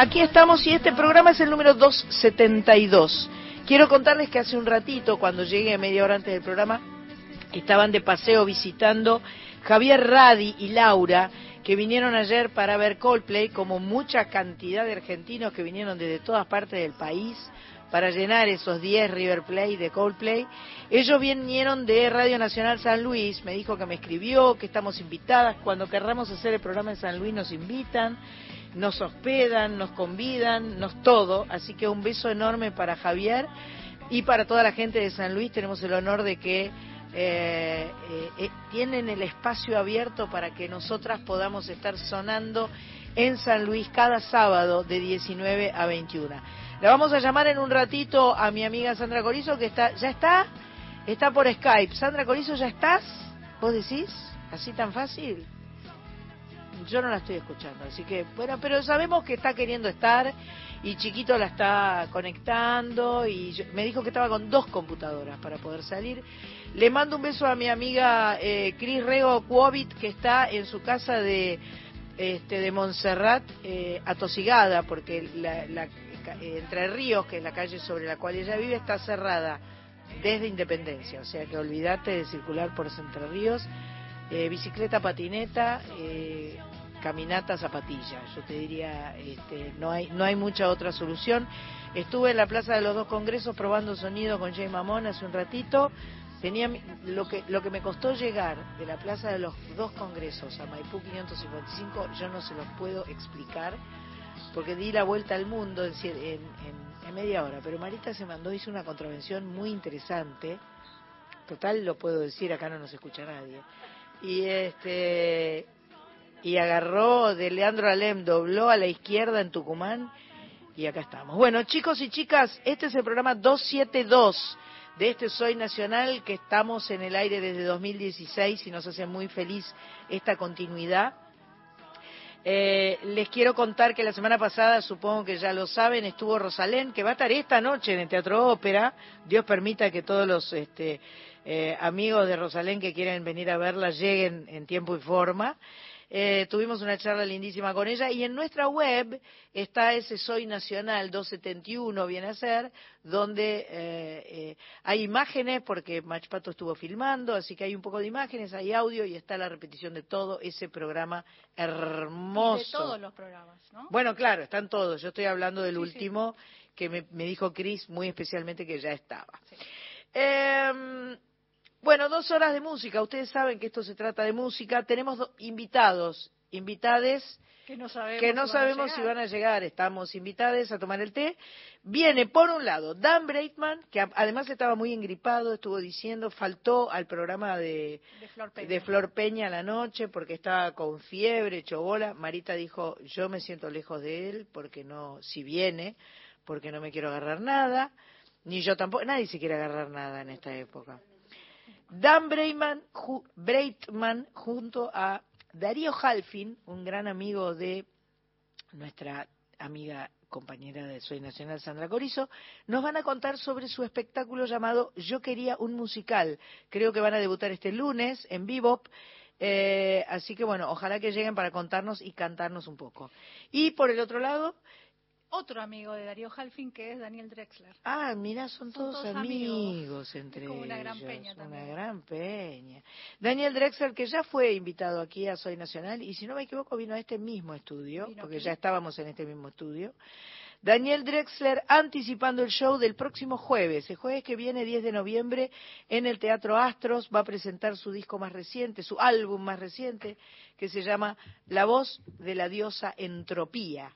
aquí estamos y este programa es el número 272. Quiero contarles que hace un ratito, cuando llegué media hora antes del programa, estaban de paseo visitando Javier Radi y Laura, que vinieron ayer para ver Coldplay, como mucha cantidad de argentinos que vinieron desde todas partes del país para llenar esos 10 River Play de Coldplay. Ellos vinieron de Radio Nacional San Luis, me dijo que me escribió, que estamos invitadas, cuando querramos hacer el programa en San Luis nos invitan, nos hospedan, nos convidan, nos todo, así que un beso enorme para Javier y para toda la gente de San Luis, tenemos el honor de que eh, eh, eh, tienen el espacio abierto para que nosotras podamos estar sonando en San Luis cada sábado de 19 a 21. La vamos a llamar en un ratito a mi amiga Sandra Corizo, que está, ¿ya está? Está por Skype. Sandra Corizo, ¿ya estás? ¿Vos decís? ¿Así tan fácil? Yo no la estoy escuchando, así que, bueno, pero sabemos que está queriendo estar y Chiquito la está conectando y me dijo que estaba con dos computadoras para poder salir. Le mando un beso a mi amiga eh, Cris Rego Cuovit, que está en su casa de este, de Montserrat eh, atosigada, porque la, la, entre Ríos, que es la calle sobre la cual ella vive, está cerrada desde Independencia, o sea que olvídate de circular por Entre Ríos, eh, bicicleta, patineta, eh, caminata, zapatilla. Yo te diría, este, no hay no hay mucha otra solución. Estuve en la Plaza de los Dos Congresos probando sonido con Jay Mamón hace un ratito. Tenía lo que lo que me costó llegar de la Plaza de los Dos Congresos a Maipú 555, yo no se los puedo explicar porque di la vuelta al mundo en, en, media hora, pero Marita se mandó, hizo una contravención muy interesante, total lo puedo decir, acá no nos escucha nadie, y este y agarró de Leandro Alem, dobló a la izquierda en Tucumán y acá estamos. Bueno, chicos y chicas, este es el programa 272 de este Soy Nacional que estamos en el aire desde 2016 y nos hace muy feliz esta continuidad. Eh, les quiero contar que la semana pasada, supongo que ya lo saben, estuvo Rosalén, que va a estar esta noche en el Teatro Ópera. Dios permita que todos los este, eh, amigos de Rosalén que quieren venir a verla lleguen en tiempo y forma. Eh, tuvimos una charla lindísima con ella y en nuestra web está ese Soy Nacional 271, viene a ser, donde eh, eh, hay imágenes, porque Machpato estuvo filmando, así que hay un poco de imágenes, hay audio y está la repetición de todo ese programa hermoso. de todos los programas, ¿no? Bueno, claro, están todos. Yo estoy hablando del último que me, dijo Cris muy especialmente que ya estaba. Eh, bueno, dos horas de música. Ustedes saben que esto se trata de música. Tenemos invitados, invitades que no sabemos, que no sabemos si van a llegar. Estamos invitados a tomar el té. Viene, por un lado, Dan Breitman, que además estaba muy engripado, estuvo diciendo, faltó al programa de, de, Flor, Peña. a la noche porque estaba con fiebre, hecho bola. Marita dijo, yo me siento lejos de él porque no, si viene, porque no me quiero agarrar nada. Ni yo tampoco, nadie se quiere agarrar nada en esta época. Dan Breitman, junto a Darío Halfin, un gran amigo de nuestra amiga compañera de Soy Nacional, Sandra Corizo, nos van a contar sobre su espectáculo llamado Yo quería un musical. Creo que van a debutar este lunes en Bebop. Eh, así que bueno, ojalá que lleguen para contarnos y cantarnos un poco. Y por el otro lado, otro amigo de Darío Halfin que es Daniel Drexler. Ah, mira, son, todos, amigos, entre como una gran peña también. Una gran peña. Daniel Drexler, que ya fue invitado aquí a Soy Nacional, y si no me equivoco, vino a este mismo estudio, porque ya estábamos en este mismo estudio. Daniel Drexler anticipando el show del próximo jueves, el jueves que viene, 10 de noviembre, en el Teatro Astros, va a presentar su disco más reciente, su álbum más reciente, que se llama La voz de la diosa Entropía.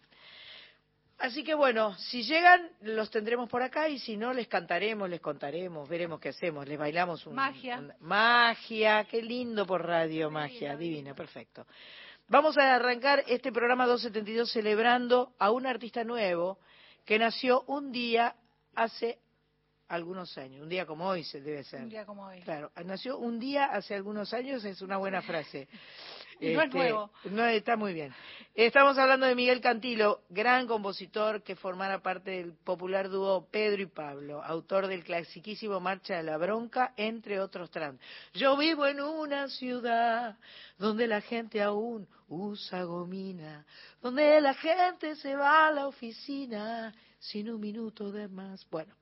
Así que bueno, si llegan, los tendremos por acá y si no, les cantaremos, les contaremos, veremos qué hacemos, les bailamos un... Magia. magia, qué lindo por radio, magia, divina, perfecto. Vamos a arrancar este programa 272 celebrando a un artista nuevo que nació un día hace algunos años. Un día como hoy se debe ser. Un día como hoy. Claro, nació un día hace algunos años, es una buena frase. y no es este, nuevo. No, está muy bien. Estamos hablando de Miguel Cantilo, gran compositor que formara parte del popular dúo Pedro y Pablo, autor del clasiquísimo Marcha de la Bronca, entre otros trans. Yo vivo en una ciudad donde la gente aún usa gomina, donde la gente se va a la oficina sin un minuto de más. Bueno,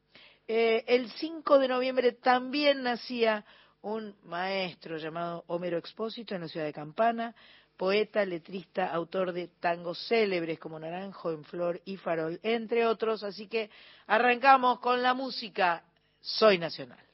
eh, el 5 de noviembre también nacía un maestro llamado Homero Expósito en la ciudad de Campana, poeta, letrista, autor de tangos célebres como Naranjo en Flor y Farol, entre otros. Así que arrancamos con la música Soy Nacional.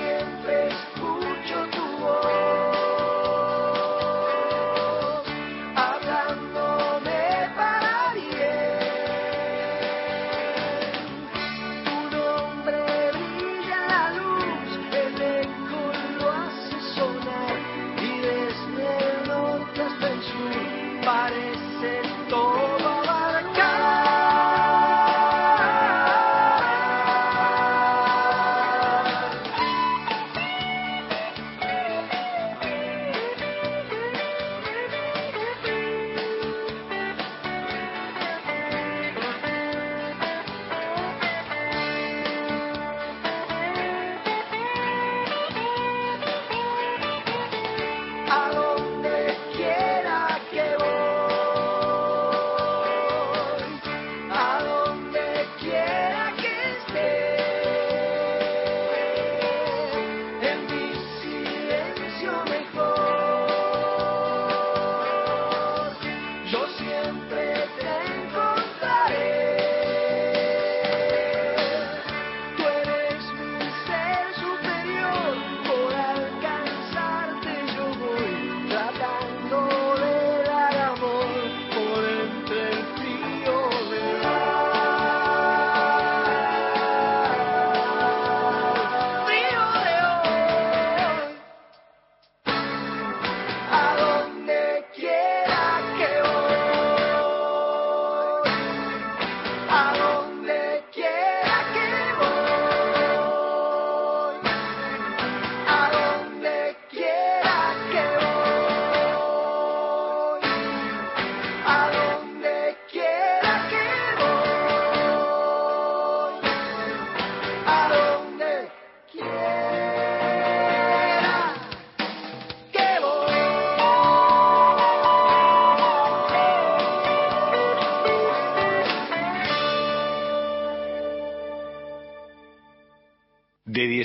De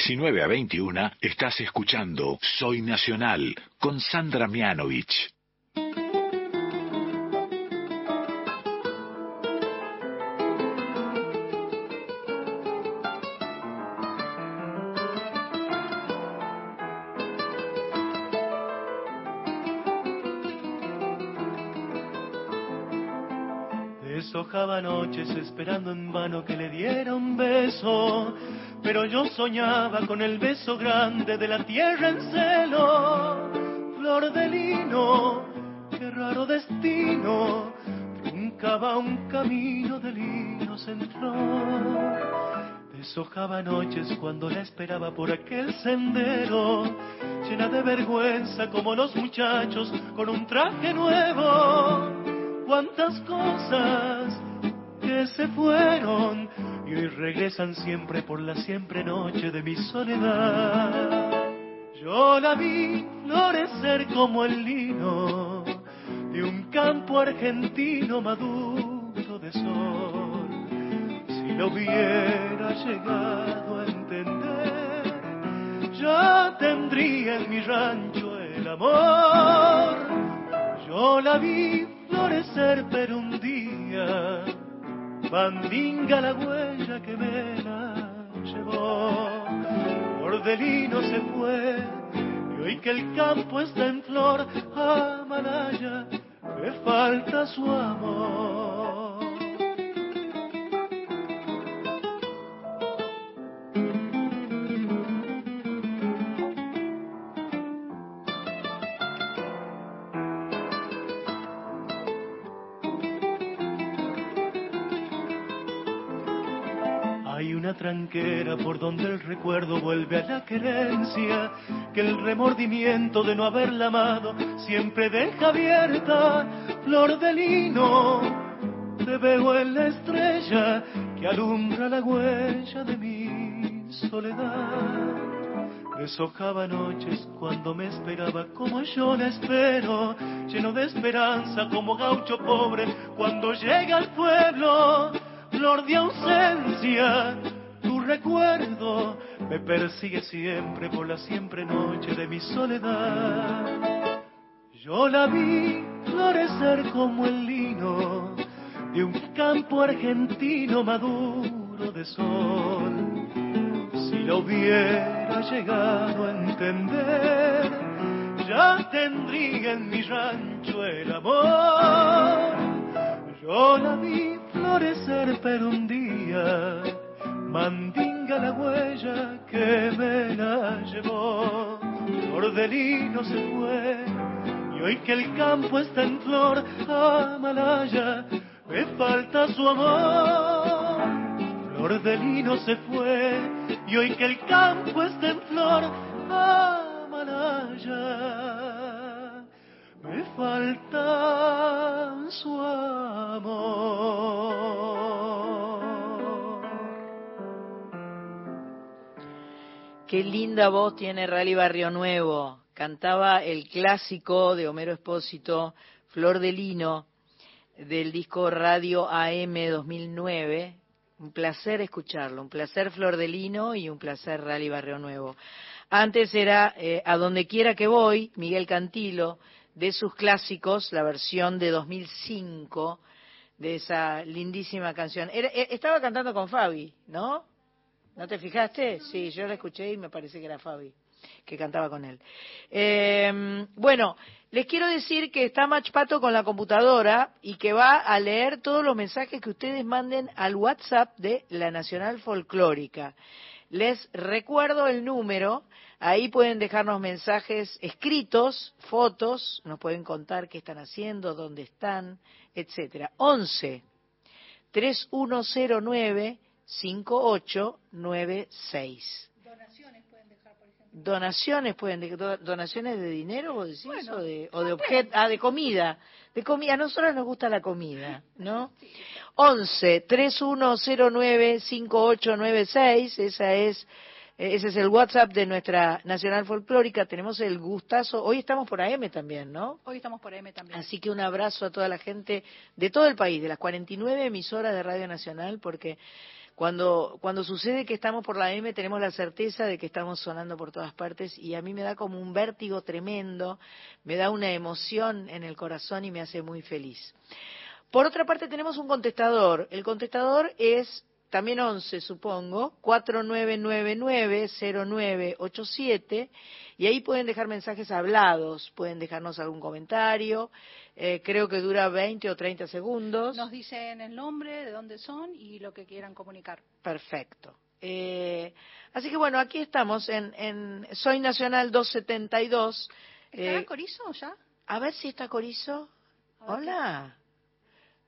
19 a 21 estás escuchando Soy Nacional con Sandra Mianovich. Deshojaba noches esperando en vano que le beso pero yo soñaba con el beso grande de la tierra en celo, flor de lino, qué raro destino, buscaba un camino de linos en flor. Deshojaba noches cuando la esperaba por aquel sendero, llena de vergüenza como los muchachos con un traje nuevo. Cuántas cosas que se fueron y hoy regresan siempre por la siempre noche de mi soledad. Yo la vi florecer como el lino de un campo argentino maduro de sol. Si lo hubiera llegado a entender, ya tendría en mi rancho el amor. Yo la vi florecer, pero un día bandinga la huella que me la llevó. Ordelino se fue y hoy que el campo está en flor, Amalaya, me falta su amor. Por donde el recuerdo vuelve a la querencia, que el remordimiento de no haberla amado siempre deja abierta, flor de lino, te veo en la estrella que alumbra la huella de mi soledad. Deshojaba noches cuando me esperaba como yo la espero, lleno de esperanza como gaucho pobre cuando llega al pueblo, flor de ausencia recuerdo me persigue siempre por la siempre noche de mi soledad. Yo la vi florecer como el lino de un campo argentino maduro de sol. Si lo hubiera llegado a entender, ya tendría en mi rancho el amor. Yo la vi florecer, pero un día mandinga la huella que me la llevó. Ordelino se fue y hoy que el campo está en flor, Amalaya, me falta su amor. Flor de lino se fue y hoy que el campo está en flor, Amalaya, me falta su amor. Qué linda voz tiene Rally Barrio Nuevo. Cantaba el clásico de Homero Espósito, Flor de Lino, del disco Radio AM 2009. Un placer escucharlo, un placer Flor de Lino y un placer Rally Barrio Nuevo. Antes era eh, A donde quiera que voy, Miguel Cantilo, de sus clásicos, la versión de 2005 de esa lindísima canción. Eh, estaba cantando con Fabi, ¿no? ¿No te fijaste? Sí, yo la escuché y me parece que era Fabi que cantaba con él. Eh, bueno, les quiero decir que está Machpato con la computadora y que va a leer todos los mensajes que ustedes manden al WhatsApp de la Nacional Folclórica. Les recuerdo el número, ahí pueden dejarnos mensajes escritos, fotos, nos pueden contar qué están haciendo, dónde están, etcétera. 11 3109 5896. Donaciones pueden dejar, por ejemplo. Donaciones pueden dejar, donaciones de dinero o de, o de, o de objetos, ah, de comida. De comida, a nosotros nos gusta la comida, ¿no? 11 3109 5896, esa es ese es el WhatsApp de nuestra Nacional Folclórica. Tenemos el gustazo. Hoy estamos por AM también, ¿no? Hoy estamos por AM también. Así que un abrazo a toda la gente de todo el país, de las 49 emisoras de Radio Nacional, porque cuando, cuando sucede que estamos por la M tenemos la certeza de que estamos sonando por todas partes y a mí me da como un vértigo tremendo, me da una emoción en el corazón y me hace muy feliz. Por otra parte tenemos un contestador. El contestador es también 11, supongo, 4999-0987, y ahí pueden dejar mensajes hablados, pueden dejarnos algún comentario, eh, creo que dura 20 o 30 segundos. Nos dicen el nombre, de dónde son y lo que quieran comunicar. Perfecto. Eh, así que bueno, aquí estamos en, en Soy Nacional 272. ¿Está eh, Corizo ya? A ver si está Corizo. Hola.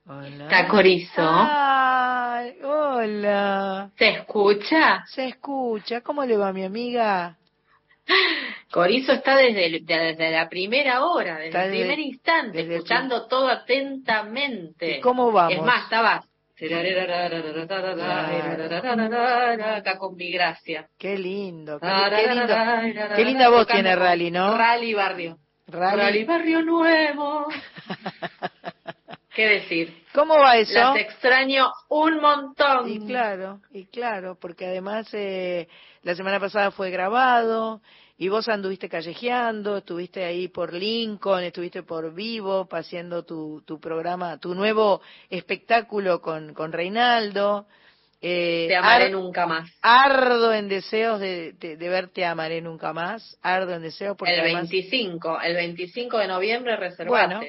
Hola. Está Corizo. Ay, hola. ¿Se escucha? Se escucha. ¿Cómo le va mi amiga? Corizo está desde, el- desde la primera hora, desde Está el desde- primer instante, desde el escuchando todo atentamente. ¿Y cómo vamos? Es más, estaba acá con mi gracia. Qué lindo. Qué, qué lindo. Qué linda voz tiene Rally, ¿no? Rally Barrio. Rally Rally. Barrio Nuevo. ¿Qué decir? ¿Cómo va eso? Las extraño un montón. Y claro, y claro, porque además eh, la semana pasada fue grabado y vos anduviste callejeando, estuviste ahí por Lincoln, estuviste por Vivo, haciendo tu, tu programa, tu nuevo espectáculo con, con Reinaldo. Eh, Te amaré ar- nunca más. Ardo en deseos de, de, de verte amaré nunca más, ardo en deseos porque El además... 25, el 25 de noviembre reservaste. bueno,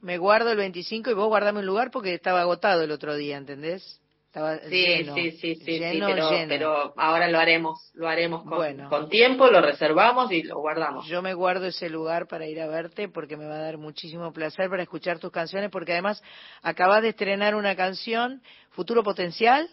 me guardo el 25 y vos guardame un lugar porque estaba agotado el otro día, ¿entendés? Estaba Sí, lleno, sí, sí, sí, sí, lleno, pero, lleno. pero ahora lo haremos, lo haremos con, Bueno. con tiempo, lo reservamos y lo guardamos. Yo me guardo ese lugar para ir a verte porque me va a dar muchísimo placer para escuchar tus canciones porque además acabas de estrenar una canción, Futuro Potencial.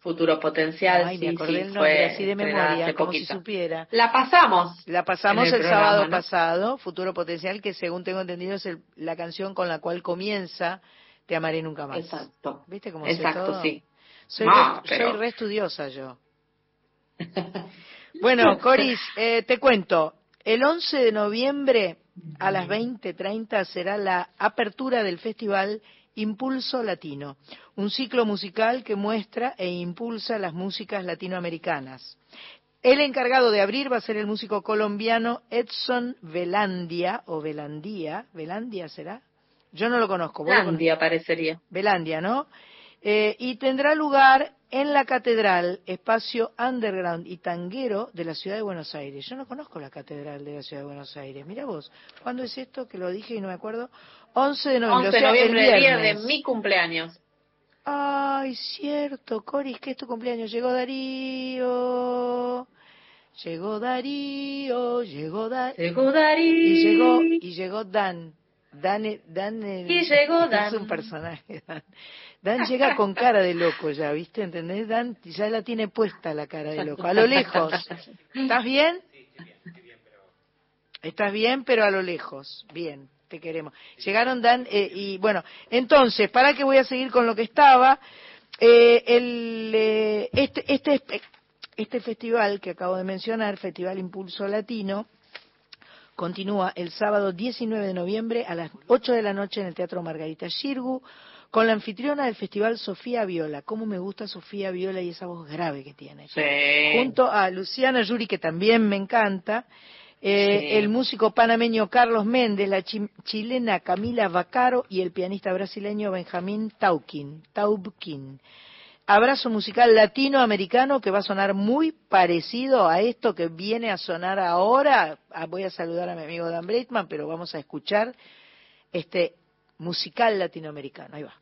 Futuro potencial, Ay, sí, me acordé sí, el nombre fue así de memoria, como si supiera. La pasamos. La pasamos el, sábado pasado, Futuro Potencial, que según tengo entendido es el- la canción con la cual comienza Te amaré nunca más. Exacto. ¿Viste cómo Exacto, todo? sí. Soy, re, pero- soy re estudiosa yo. Bueno, Coris, eh, te cuento. El 11 de noviembre a las 20.30 será la apertura del festival Impulso Latino, un ciclo musical que muestra e impulsa las músicas latinoamericanas. El encargado de abrir va a ser el músico colombiano Edson Velandia, o Velandía, ¿Velandia será? Yo no lo conozco. ¿vos lo conocés? Landia parecería. Belandia, ¿no? Eh, y tendrá lugar en la Catedral, espacio underground y tanguero de la Ciudad de Buenos Aires. Yo no conozco la Catedral de la Ciudad de Buenos Aires. Mira vos, ¿cuándo es esto que lo dije y no me acuerdo? 11 de noviembre, 11 o de sea, noviembre, el el día de mi cumpleaños. Ay, cierto, Coris, que es tu cumpleaños. Llegó Darío. Llegó Darío, llegó Darío. Llegó Darío. Y llegó, y llegó Dan. Dan, e- Dan el- Y llegó Dan. Es un personaje, Dan. Dan llega con cara de loco ya, ¿viste? ¿Entendés? Dan ya la tiene puesta la cara de loco. A lo lejos. ¿Estás bien? Estás bien, pero a lo lejos. Bien, te queremos. Llegaron Dan eh, y bueno, entonces, para que voy a seguir con lo que estaba, eh, el, eh, este, este, este festival que acabo de mencionar, Festival Impulso Latino, continúa el sábado 19 de noviembre a las 8 de la noche en el Teatro Margarita Shirgu con la anfitriona del festival Sofía Viola. ¿Cómo me gusta Sofía Viola y esa voz grave que tiene? Sí. Junto a Luciana Yuri, que también me encanta, eh, Sí. el músico panameño Carlos Méndez, la chi- chilena Camila Vaccaro y el pianista brasileño Benjamín Tauquin, Taubkin. Abrazo musical latinoamericano que va a sonar muy parecido a esto que viene a sonar ahora. Ah, Voy a saludar a mi amigo Dan Breitman, pero vamos a escuchar este musical latinoamericano. Ahí va.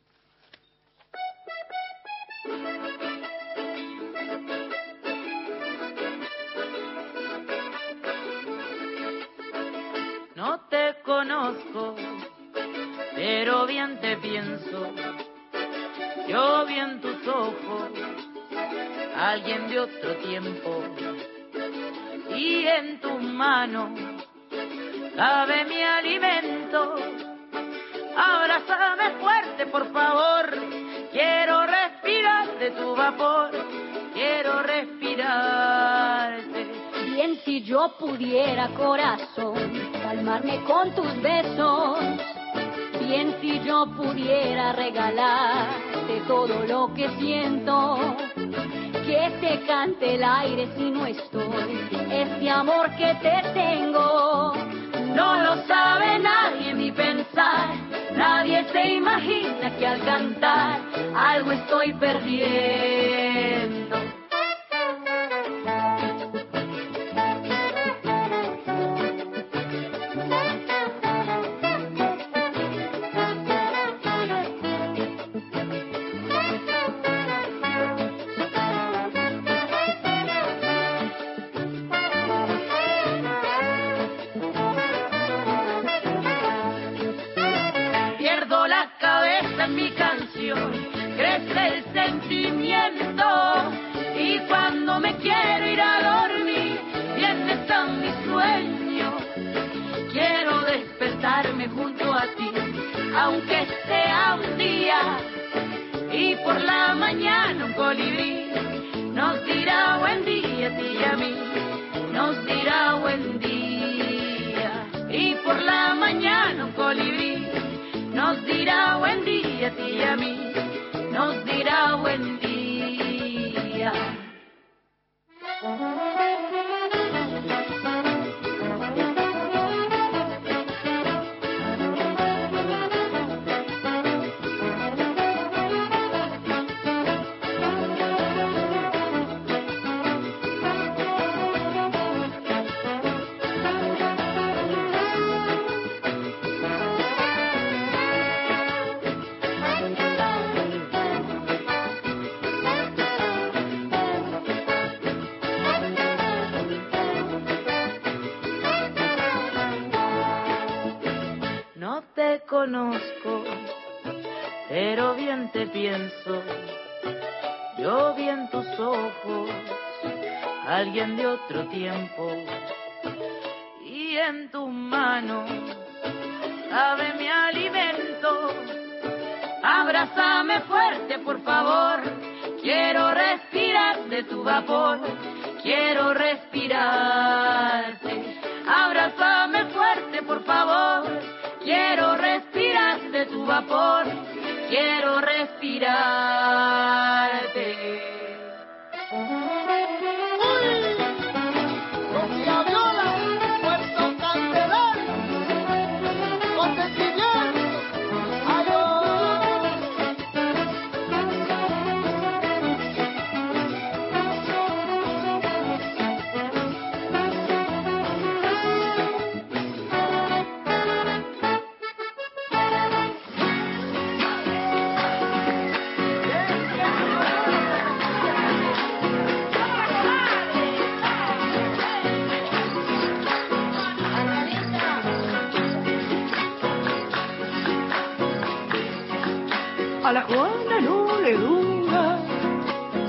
No te conozco, pero bien te pienso. Yo vi en tus ojos alguien de otro tiempo. Y en tus manos cabe mi alimento. Abrázame fuerte, por favor. Quiero respirar de tu vapor. Quiero respirarte. Bien si yo pudiera, corazón, calmarme con tus besos. Bien si yo pudiera regalarte todo lo que siento. Que te cante el aire si no estoy. Este amor que te tengo. No lo sabe nadie ni pensar. Nadie se imagina que al cantar algo estoy perdiendo. Sentimiento. Y cuando me quiero ir a dormir, vienes a mi sueño. Quiero despertarme junto a ti, aunque sea un día. Y por la mañana un colibrí nos dirá buen día ti y a mí, nos dirá buen día. Y por la mañana un colibrí nos dirá buen día ti y a mí, nos dirá buen día. Conozco, pero bien te pienso. Yo vi en tus ojos alguien de otro tiempo y en tus manos sabe mi alimento. Abrázame fuerte, por favor. Quiero respirar de tu vapor. Quiero respirarte. Abrázame fuerte, por favor. Quiero respirar de tu vapor. Quiero respirarte. A la Juana no le dura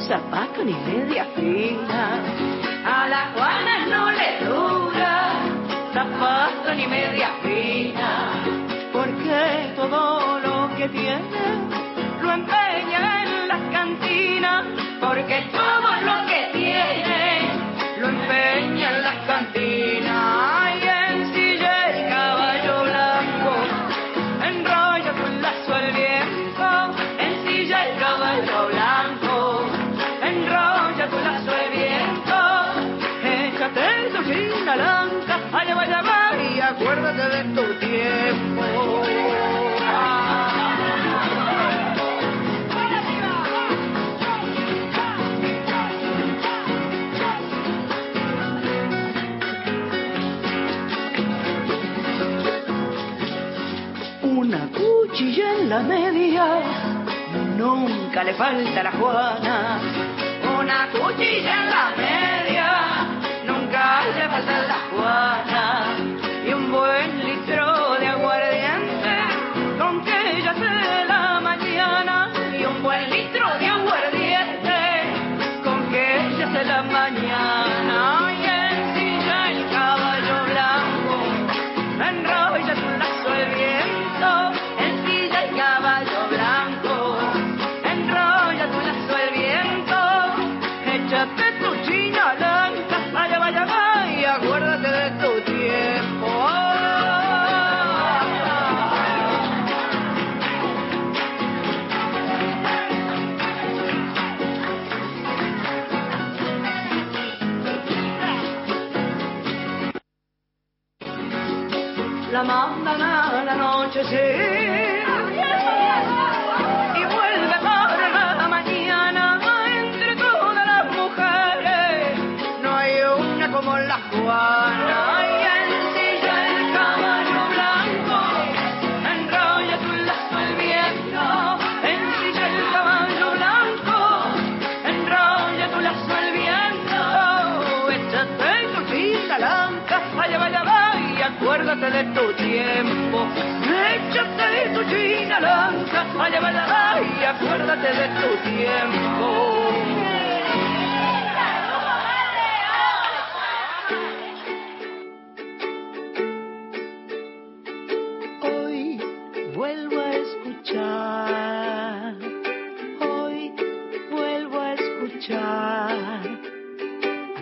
zapato ni media fina. A la Juana no le dura zapato ni media fina. Porque todo lo que tiene lo empeña en las cantinas. Porque todo lo que tiene lo empeña acuérdate de tu tiempo. Una cuchilla en la media, nunca le falta a la Juana. Una cuchilla en la la mandan al anochecer y lanza, allá va la y acuérdate de tu tiempo. Hoy vuelvo a escuchar, hoy vuelvo a escuchar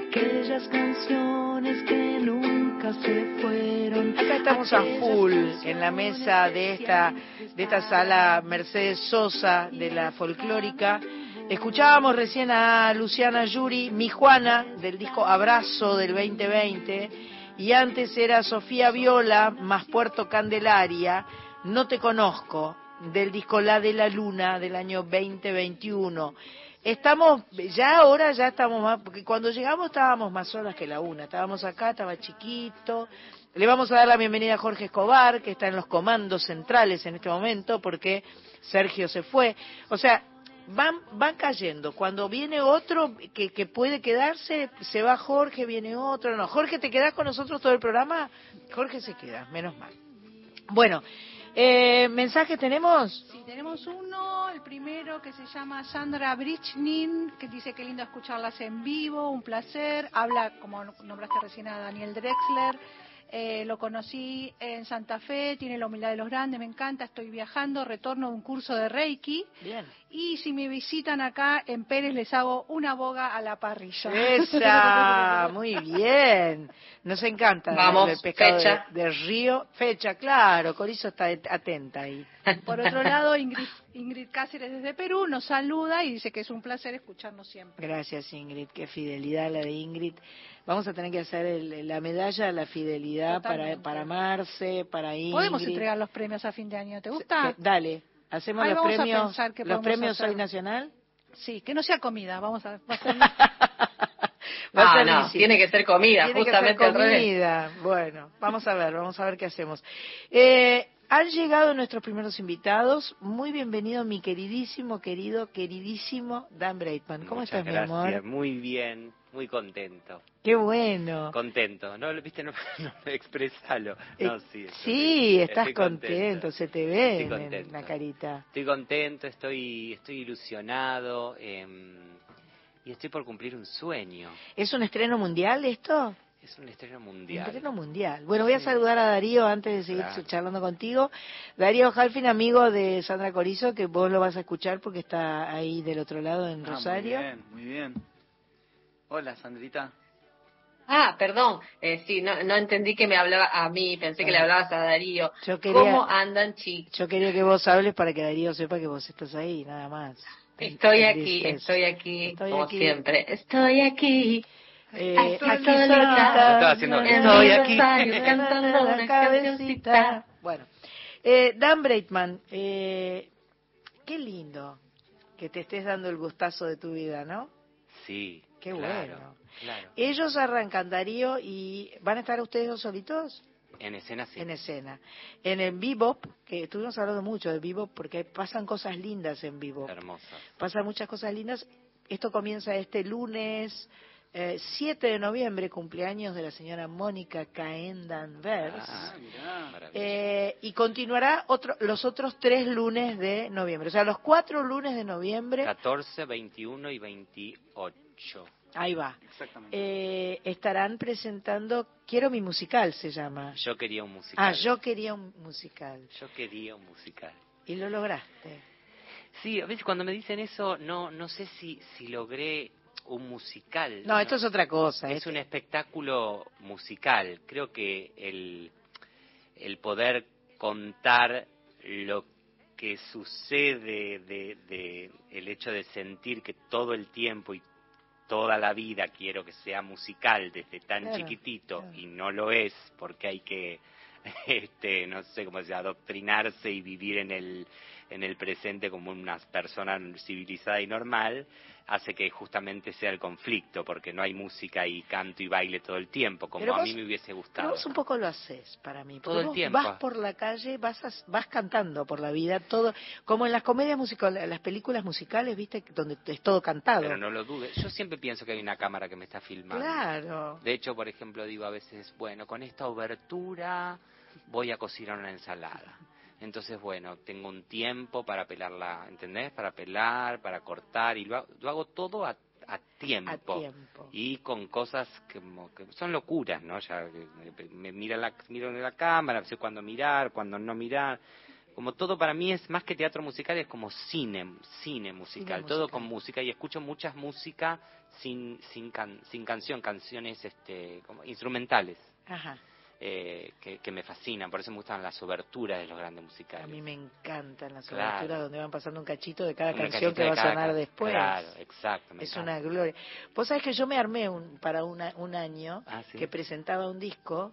aquellas canciones que nunca se fueron. Acá estamos a full en la mesa de esta de esta sala Mercedes Sosa de la folclórica. Escuchábamos recién a Luciana Yuri, mi Juana, del disco Abrazo del 2020, y antes era Sofía Viola, más Puerto Candelaria, No te conozco, del disco La de la Luna del año 2021. Estamos, ya ahora ya estamos más, porque cuando llegamos estábamos más solas que la una, estábamos acá, estaba chiquito. Le vamos a dar la bienvenida a Jorge Escobar, que está en los comandos centrales en este momento, porque Sergio se fue. O sea, van, van cayendo. Cuando viene otro que, que puede quedarse, se va Jorge, viene otro. No, Jorge, ¿te quedas con nosotros todo el programa? Jorge se queda, menos mal. Bueno, eh, ¿mensajes tenemos? Sí, tenemos uno, el primero que se llama Sandra Brichnin, que dice que lindo escucharlas en vivo, un placer. Habla, como nombraste recién a Daniel Drexler. Eh, lo conocí en Santa Fe, tiene la humildad de los grandes, me encanta, estoy viajando, retorno de un curso de Reiki. Bien. Y si me visitan acá en Pérez les hago una boga a la parrilla. Esa, muy bien. Nos encanta Vamos, el pescado fecha. de, de río. Fecha, claro, Corizo está atenta ahí. Por otro lado, Ingrid, Ingrid Cáceres desde Perú nos saluda y dice que es un placer escucharnos siempre. Gracias Ingrid, qué fidelidad la de Ingrid. Vamos a tener que hacer el- la medalla a la fidelidad para, Totalmente. para Marce, para Ingrid. Podemos entregar los premios a fin de año, ¿te gusta? Dale, hacemos Ahí los vamos a premios, los premios hacer. Hoy Nacional. Sí, que no sea comida, vamos a... va a ser- Va a Ah, no, tiene que ser comida, Tiene que ser justamente al revés. comida. Bueno, vamos a ver, vamos a ver qué hacemos. Eh, han llegado nuestros primeros invitados. Muy bienvenido, mi queridísimo, querido, queridísimo Dan Breitman. ¿Cómo Muchas estás, mi gracias, amor? muy bien, muy contento. Qué bueno. Contento, no, viste, no, no expresalo. Eh, No, sí, estás estoy contento, se te ve Estoy en contento. la carita. Estoy contento, estoy, estoy ilusionado em, y estoy por cumplir un sueño. ¿Es un estreno mundial esto? Es un estreno Un mundial. estreno mundial. Bueno, voy a Sí. saludar a Darío antes de seguir Claro. charlando contigo. Darío Halfin, amigo de Sandra Corizo, que vos lo vas a escuchar porque está ahí del otro lado en Ah, Rosario. Muy bien, muy bien. Hola, Sandrita. Ah, perdón, eh, sí, no, no entendí que me hablaba a mí, pensé que le hablabas a Darío. Yo quería- ¿Cómo andan, chicos? Yo quería que vos hables para que Darío sepa que vos estás ahí, nada más. Estoy aquí, estoy aquí, Estoy como aquí. siempre. Estoy aquí. Eh, Aquí solita. solita, Estaba haciendo- En estoy aquí cantando una cancioncita. Bueno, eh, Dan Breitman, eh, qué lindo que te estés dando el gustazo de tu vida, ¿no? Sí, Qué claro, bueno. claro. Ellos arrancan Darío y van a estar ustedes dos solitos En escena sí. en escena. En el Bebop, que estuvimos hablando mucho de Bebop porque pasan cosas lindas en Bebop. Hermoso. pasan muchas cosas lindas. Esto comienza este lunes eh, 7 de noviembre, cumpleaños de la señora Mónica Caen Danvers. Ah. Eh, y continuará otro, los otros tres lunes de noviembre. O sea, los cuatro lunes de noviembre, 14, 21 y 28. ahí va. Exactamente. Eh, estarán presentando Quiero mi musical, se llama. Yo quería un musical. Ah, yo quería un musical. Yo quería un musical. Y lo lograste. Sí, a veces cuando me dicen eso, no, no sé si, si logré un musical. No, esto es otra cosa. Es este- un espectáculo musical. Creo que el, el poder contar lo que sucede de, de el hecho de sentir que todo el tiempo y toda la vida quiero que sea musical desde tan Claro, chiquitito claro. y no lo es porque hay que este no sé cómo se llama, adoctrinarse y vivir en el en el presente como una persona civilizada y normal hace que justamente sea el conflicto porque no hay música y canto y baile todo el tiempo como Pero a mí me hubiese Pero gustado vos un poco lo haces para mí. porque Todo el vos tiempo. Vas por la calle, vas, as- vas cantando por la vida, todo, como en las comedias musicales, en las películas musicales, viste, donde es todo cantado. pero no lo dudes yo siempre pienso que hay una cámara que me está filmando Claro. De hecho, por ejemplo, digo a veces, bueno, con esta obertura voy a cocinar una ensalada. Entonces, bueno, tengo un tiempo para pelarla, ¿entendés? Para pelar, para cortar, y lo, hago- lo hago todo a, a tiempo. A tiempo. Y con cosas que, como que son locuras, ¿no? Ya me, me mira la, miro en la cámara, sé cuándo mirar, cuándo no mirar. Como todo para mí es más que teatro musical, es como cine, cine musical, Cine todo musical. con música. Y escucho muchas música sin, sin, can- sin canción, canciones este, como instrumentales Ajá. Eh, que, que me fascinan, por eso me gustan las oberturas de los grandes musicales. A mí me encantan las Claro. oberturas donde van pasando un cachito de cada canción que va a sonar después. Claro, exacto. me Es encanta. una gloria. Vos sabés que yo me armé un, para una- un año Ah, ¿sí? que presentaba un disco.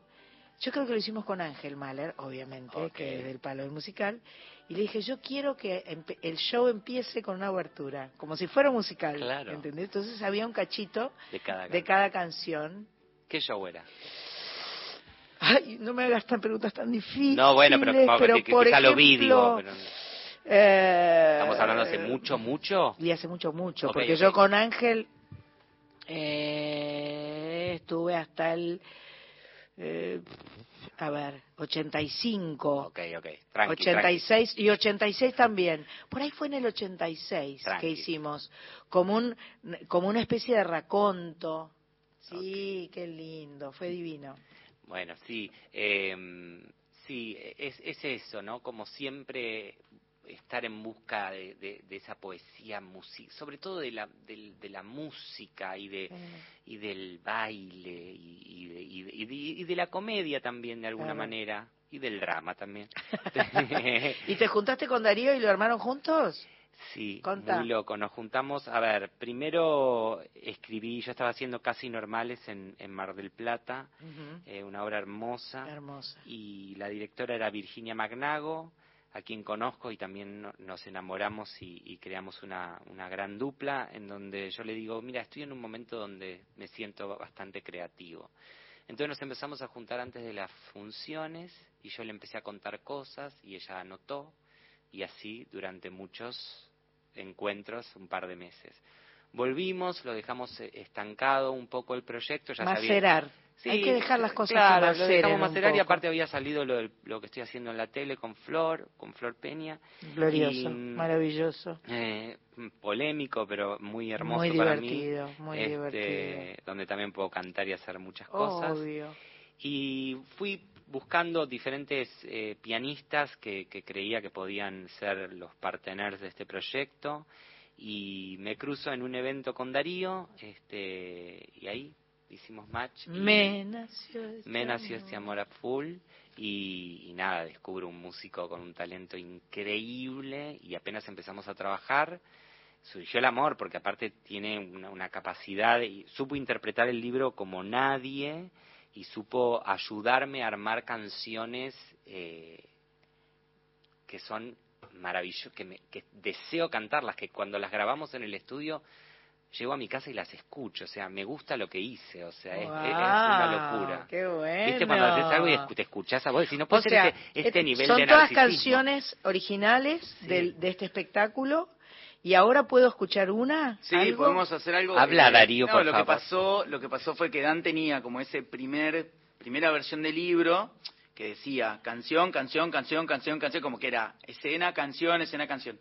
Yo creo que lo hicimos con Ángel Mahler, obviamente, que es del palo del musical. Y le dije, yo quiero que el show empiece con una abertura, como si fuera musical. Claro. ¿entendés? Entonces había un cachito de cada, de cada canción. ¿Qué show era? Ay, no me hagas tan preguntas tan difíciles. No, bueno, pero, pero que, que por quizá lo vi, ejemplo, digo, pero eh, estamos hablando hace mucho, mucho. Y hace mucho, mucho, porque yo con Ángel eh, estuve hasta el, eh, a ver, 85. Ok, ok, tranqui, 86 y 86 también. Por ahí fue en el 86 Tranqui. que hicimos como un como una especie de raconto. Sí, qué lindo, fue divino. Bueno, sí, eh, sí, es, es eso, ¿no? Como siempre estar en busca de, de- de esa poesía, musi- sobre todo de la, del- de la música y de y del baile y, y de, y de- de- y de la comedia también de alguna Claro. manera y del drama también. ¿Y te juntaste con Darío y lo armaron juntos? Sí, Contá. muy loco. Nos juntamos, a ver, primero escribí, yo estaba haciendo Casi Normales en, en Mar del Plata, eh, una obra hermosa, Hermosa. y la directora era Virginia Magnago, a quien conozco y también no- nos enamoramos y, y creamos una, una gran dupla en donde yo le digo, mira, estoy en un momento donde me siento bastante creativo. Entonces nos empezamos a juntar antes de las funciones y yo le empecé a contar cosas y ella anotó y así durante muchos encuentros, un par de meses. Volvimos, lo dejamos eh, estancado un poco el proyecto. Ya Macerar. Sí, Hay que dejar las cosas claro, que lo dejamos macerar y aparte había salido lo, lo que estoy haciendo en la tele con Flor, con Flor Peña. Glorioso, Y, maravilloso. eh, polémico, pero muy hermoso Muy para divertido, mí. muy Este, divertido. Donde también puedo cantar y hacer muchas cosas. Obvio. Y fui buscando diferentes eh, pianistas que, que creía que podían ser los parteners de este proyecto y me cruzo en un evento con Darío este y ahí hicimos match Me nació este me nació amor. este amor a full y, y nada, descubro un músico con un talento increíble y apenas empezamos a trabajar surgió el amor porque aparte tiene una, una capacidad y supo interpretar el libro como nadie y supo ayudarme a armar canciones eh, que son maravillosas, que, me- que deseo cantarlas, que cuando las grabamos en el estudio llego a mi casa y las escucho, o sea, me gusta lo que hice, o sea, es, es- es una locura. Qué bueno. ¿Viste cuando haces algo y te escuchás a vos? Si no puede ser este, este nivel son de todas narcisismo. canciones originales del- de este espectáculo y ahora puedo escuchar una. Sí, ¿Algo? podemos hacer algo. Habla, eh, Darío, no, por lo favor. que pasó, lo que pasó fue que Dan tenía como ese primer primera versión del libro que decía canción, canción, canción, canción, canción, como que era escena, canción, escena, canción.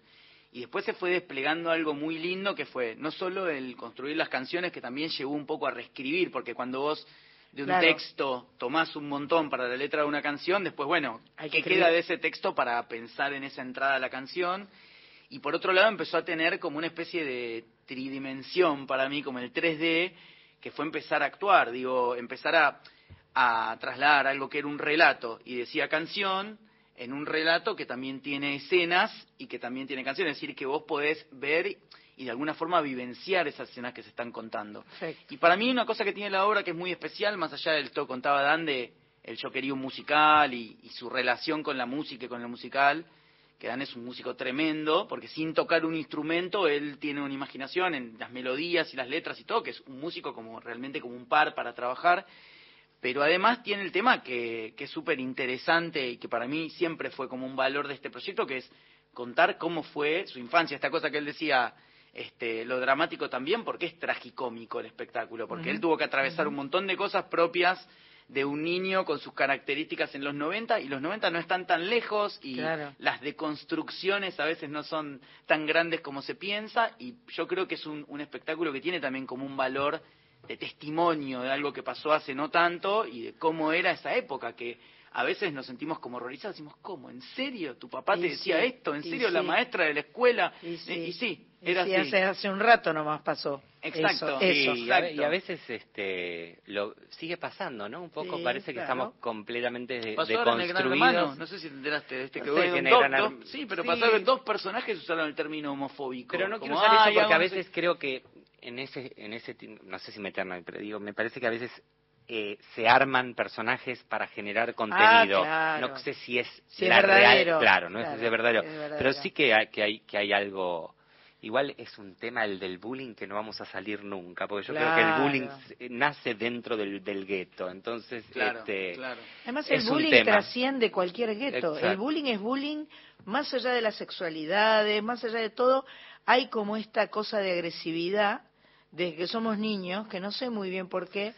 Y después se fue desplegando algo muy lindo que fue no solo el construir las canciones, que también llevó un poco a reescribir, porque cuando vos de un Claro. texto tomás un montón para la letra de una canción, después, bueno, Hay que ¿qué queda de ese texto para pensar en esa entrada a la canción? Y por otro lado empezó a tener como una especie de tridimensión para mí, como el 3D, que fue empezar a actuar, digo, empezar a, a trasladar algo que era un relato y decía canción en un relato que también tiene escenas y que también tiene canciones, es decir, que vos podés ver y de alguna forma vivenciar esas escenas que se están contando. Perfecto. Y para mí una cosa que tiene la obra que es muy especial, más allá del todo contaba Dan de el choquerío musical y, y su relación con la música y con lo musical, que Dan es un músico tremendo, porque sin tocar un instrumento él tiene una imaginación en las melodías y las letras y todo, que es un músico como realmente como un par para trabajar, pero además tiene el tema que, que es súper interesante y que para mí siempre fue como un valor de este proyecto, que es contar cómo fue su infancia, esta cosa que él decía, este, lo dramático también, porque es tragicómico el espectáculo, porque él tuvo que atravesar un montón de cosas propias de un niño con sus características en los 90 y los 90 no están tan lejos y Claro. las deconstrucciones a veces no son tan grandes como se piensa y yo creo que es un, un espectáculo que tiene también como un valor de testimonio de algo que pasó hace no tanto y de cómo era esa época que a veces nos sentimos como horrorizados, decimos, ¿cómo? ¿En serio? ¿Tu papá te Y decía sí, esto? ¿En serio la maestra de la escuela? Y Eh, sí. Y sí, Y era sí, así. hace, hace un rato nomás pasó. Exacto. Eso, y, a, exacto. y a veces este lo sigue pasando, ¿no? Un poco Sí, parece que claro. estamos completamente de- Pasó ahora en el Gran Hermano, deconstruidos. no sé si te enteraste de este que No sé quién dos- es Gran dos- sí, pero que dos personajes usaron el término homofóbico. Pero no Como, quiero usar "Ay, eso porque a veces creo que en ese, en ese, no sé si meterme, pero digo, me parece que a veces eh, se arman personajes para generar contenido. Ah, claro. No sé si es Si es la verdadero. real, claro, no Claro, sé si es verdadero, es verdadero. pero sí que hay, que hay que hay algo. Igual es un tema el del bullying que no vamos a salir nunca, porque yo creo que el bullying s- nace dentro del, del gueto, entonces Claro, este, claro. Además, Es el un bullying tema. trasciende cualquier gueto. El bullying es bullying más allá de las sexualidades, más allá de todo. Hay como esta cosa de agresividad desde que somos niños, que no sé muy bien por qué.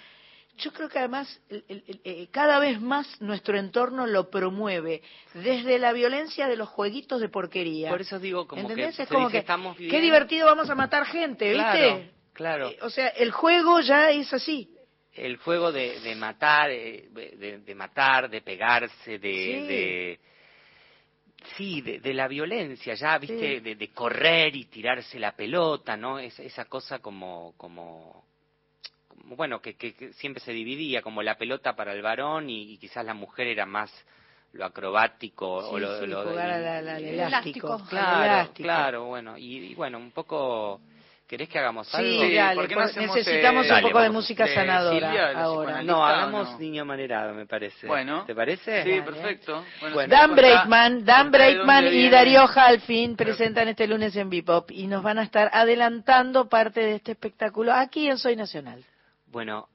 Yo creo que además el- el- el- eh, cada vez más nuestro entorno lo promueve, desde la violencia de los jueguitos de porquería. por eso digo como ¿Entendés? que es como que estamos qué viviendo- divertido vamos a matar gente, ¿viste? Claro, claro. Eh, o sea, el juego ya es así. el juego de, de matar, eh, de, de matar, de pegarse, de, Sí. de sí, de, de la violencia, ya, viste, Sí. de, de correr y tirarse la pelota, ¿no? Es, esa cosa como, como, bueno, que, que, que siempre se dividía, como la pelota para el varón y, y quizás la mujer era más lo acrobático o Sí, lo, sí, lo- jugar y- al- al- al y- elástico. al Claro, elástico. claro, bueno, y, y bueno, un poco, ¿querés que hagamos Sí, algo? dale, ¿por qué no pues hacemos, necesitamos eh, un Dale, poco de música sanadora Silvia, ahora. No, ¿o hagamos no? niño manerado, me parece. Bueno. ¿Te parece? Sí, Dale. perfecto. Bueno, Bueno. si Dan Breitman, Dan y. Darío Halfin presentan este lunes en Bebop y nos van a estar adelantando parte de este espectáculo aquí en Soy Nacional. Bueno,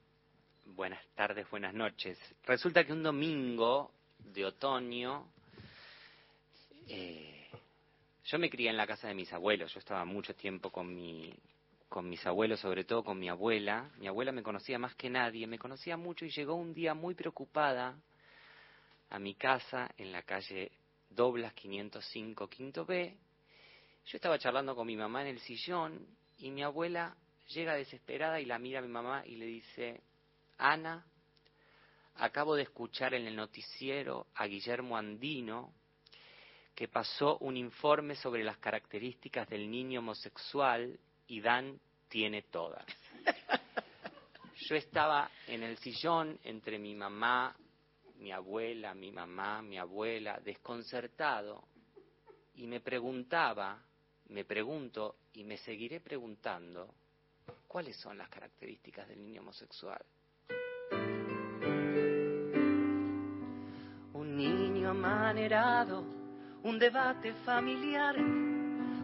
buenas tardes, buenas noches. Resulta que un domingo de otoño, eh, yo me crié en la casa de mis abuelos, yo estaba mucho tiempo con mi con mis abuelos, sobre todo con mi abuela. Mi abuela me conocía más que nadie, me conocía mucho y llegó un día muy preocupada a mi casa en la calle Doblas 505 Quinto B. Yo estaba charlando con mi mamá en el sillón y mi abuela llega desesperada y la mira a mi mamá y le dice, Ana, acabo de escuchar en el noticiero a Guillermo Andino que pasó un informe sobre las características del niño homosexual y Dan tiene todas. Yo estaba en el sillón entre mi mamá, mi abuela, mi mamá, mi abuela, desconcertado, y me preguntaba, me pregunto y me seguiré preguntando, ¿cuáles son las características del niño homosexual? Un niño amanerado, un debate familiar.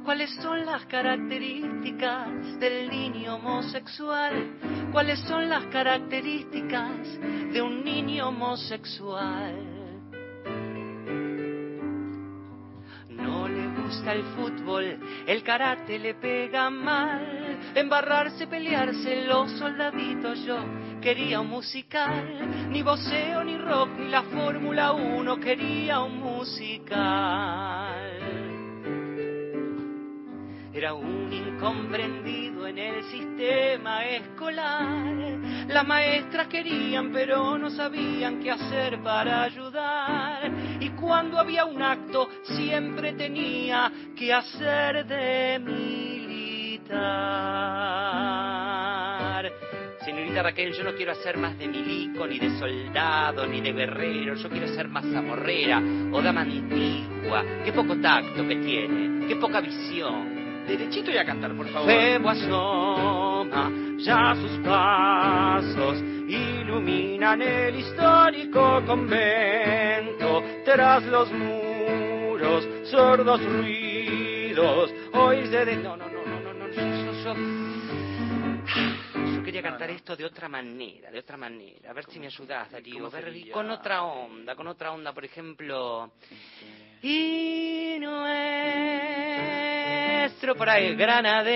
¿Cuáles son las características del niño homosexual? ¿Cuáles son las características de un niño homosexual? No le gusta el fútbol, el karate le pega mal, embarrarse, pelearse, los soldaditos yo quería un musical, ni boxeo, ni rock, ni la Fórmula 1 quería un musical. Era un incomprendido en el sistema escolar. Las maestras querían, pero no sabían qué hacer para ayudar. Y cuando había un acto, siempre tenía que hacer de Señorita Raquel, yo no quiero hacer más de milico, ni de soldado, ni de guerrero. Yo quiero ser más zamorrera o dama antigua. Qué poco tacto que tiene, qué poca visión. Derechito y a cantar, por favor. Febo asoma, ya sus pasos iluminan el histórico convento. Tras los muros, sordos ruidos, oírse de... No, no, no, yo, quería cantar esto de otra manera, de otra manera. A ver si me ayudás, Darío. ¿Cómo A ver, sería? con otra onda, con otra onda, por ejemplo... Y nuestro por ahí, granaderos,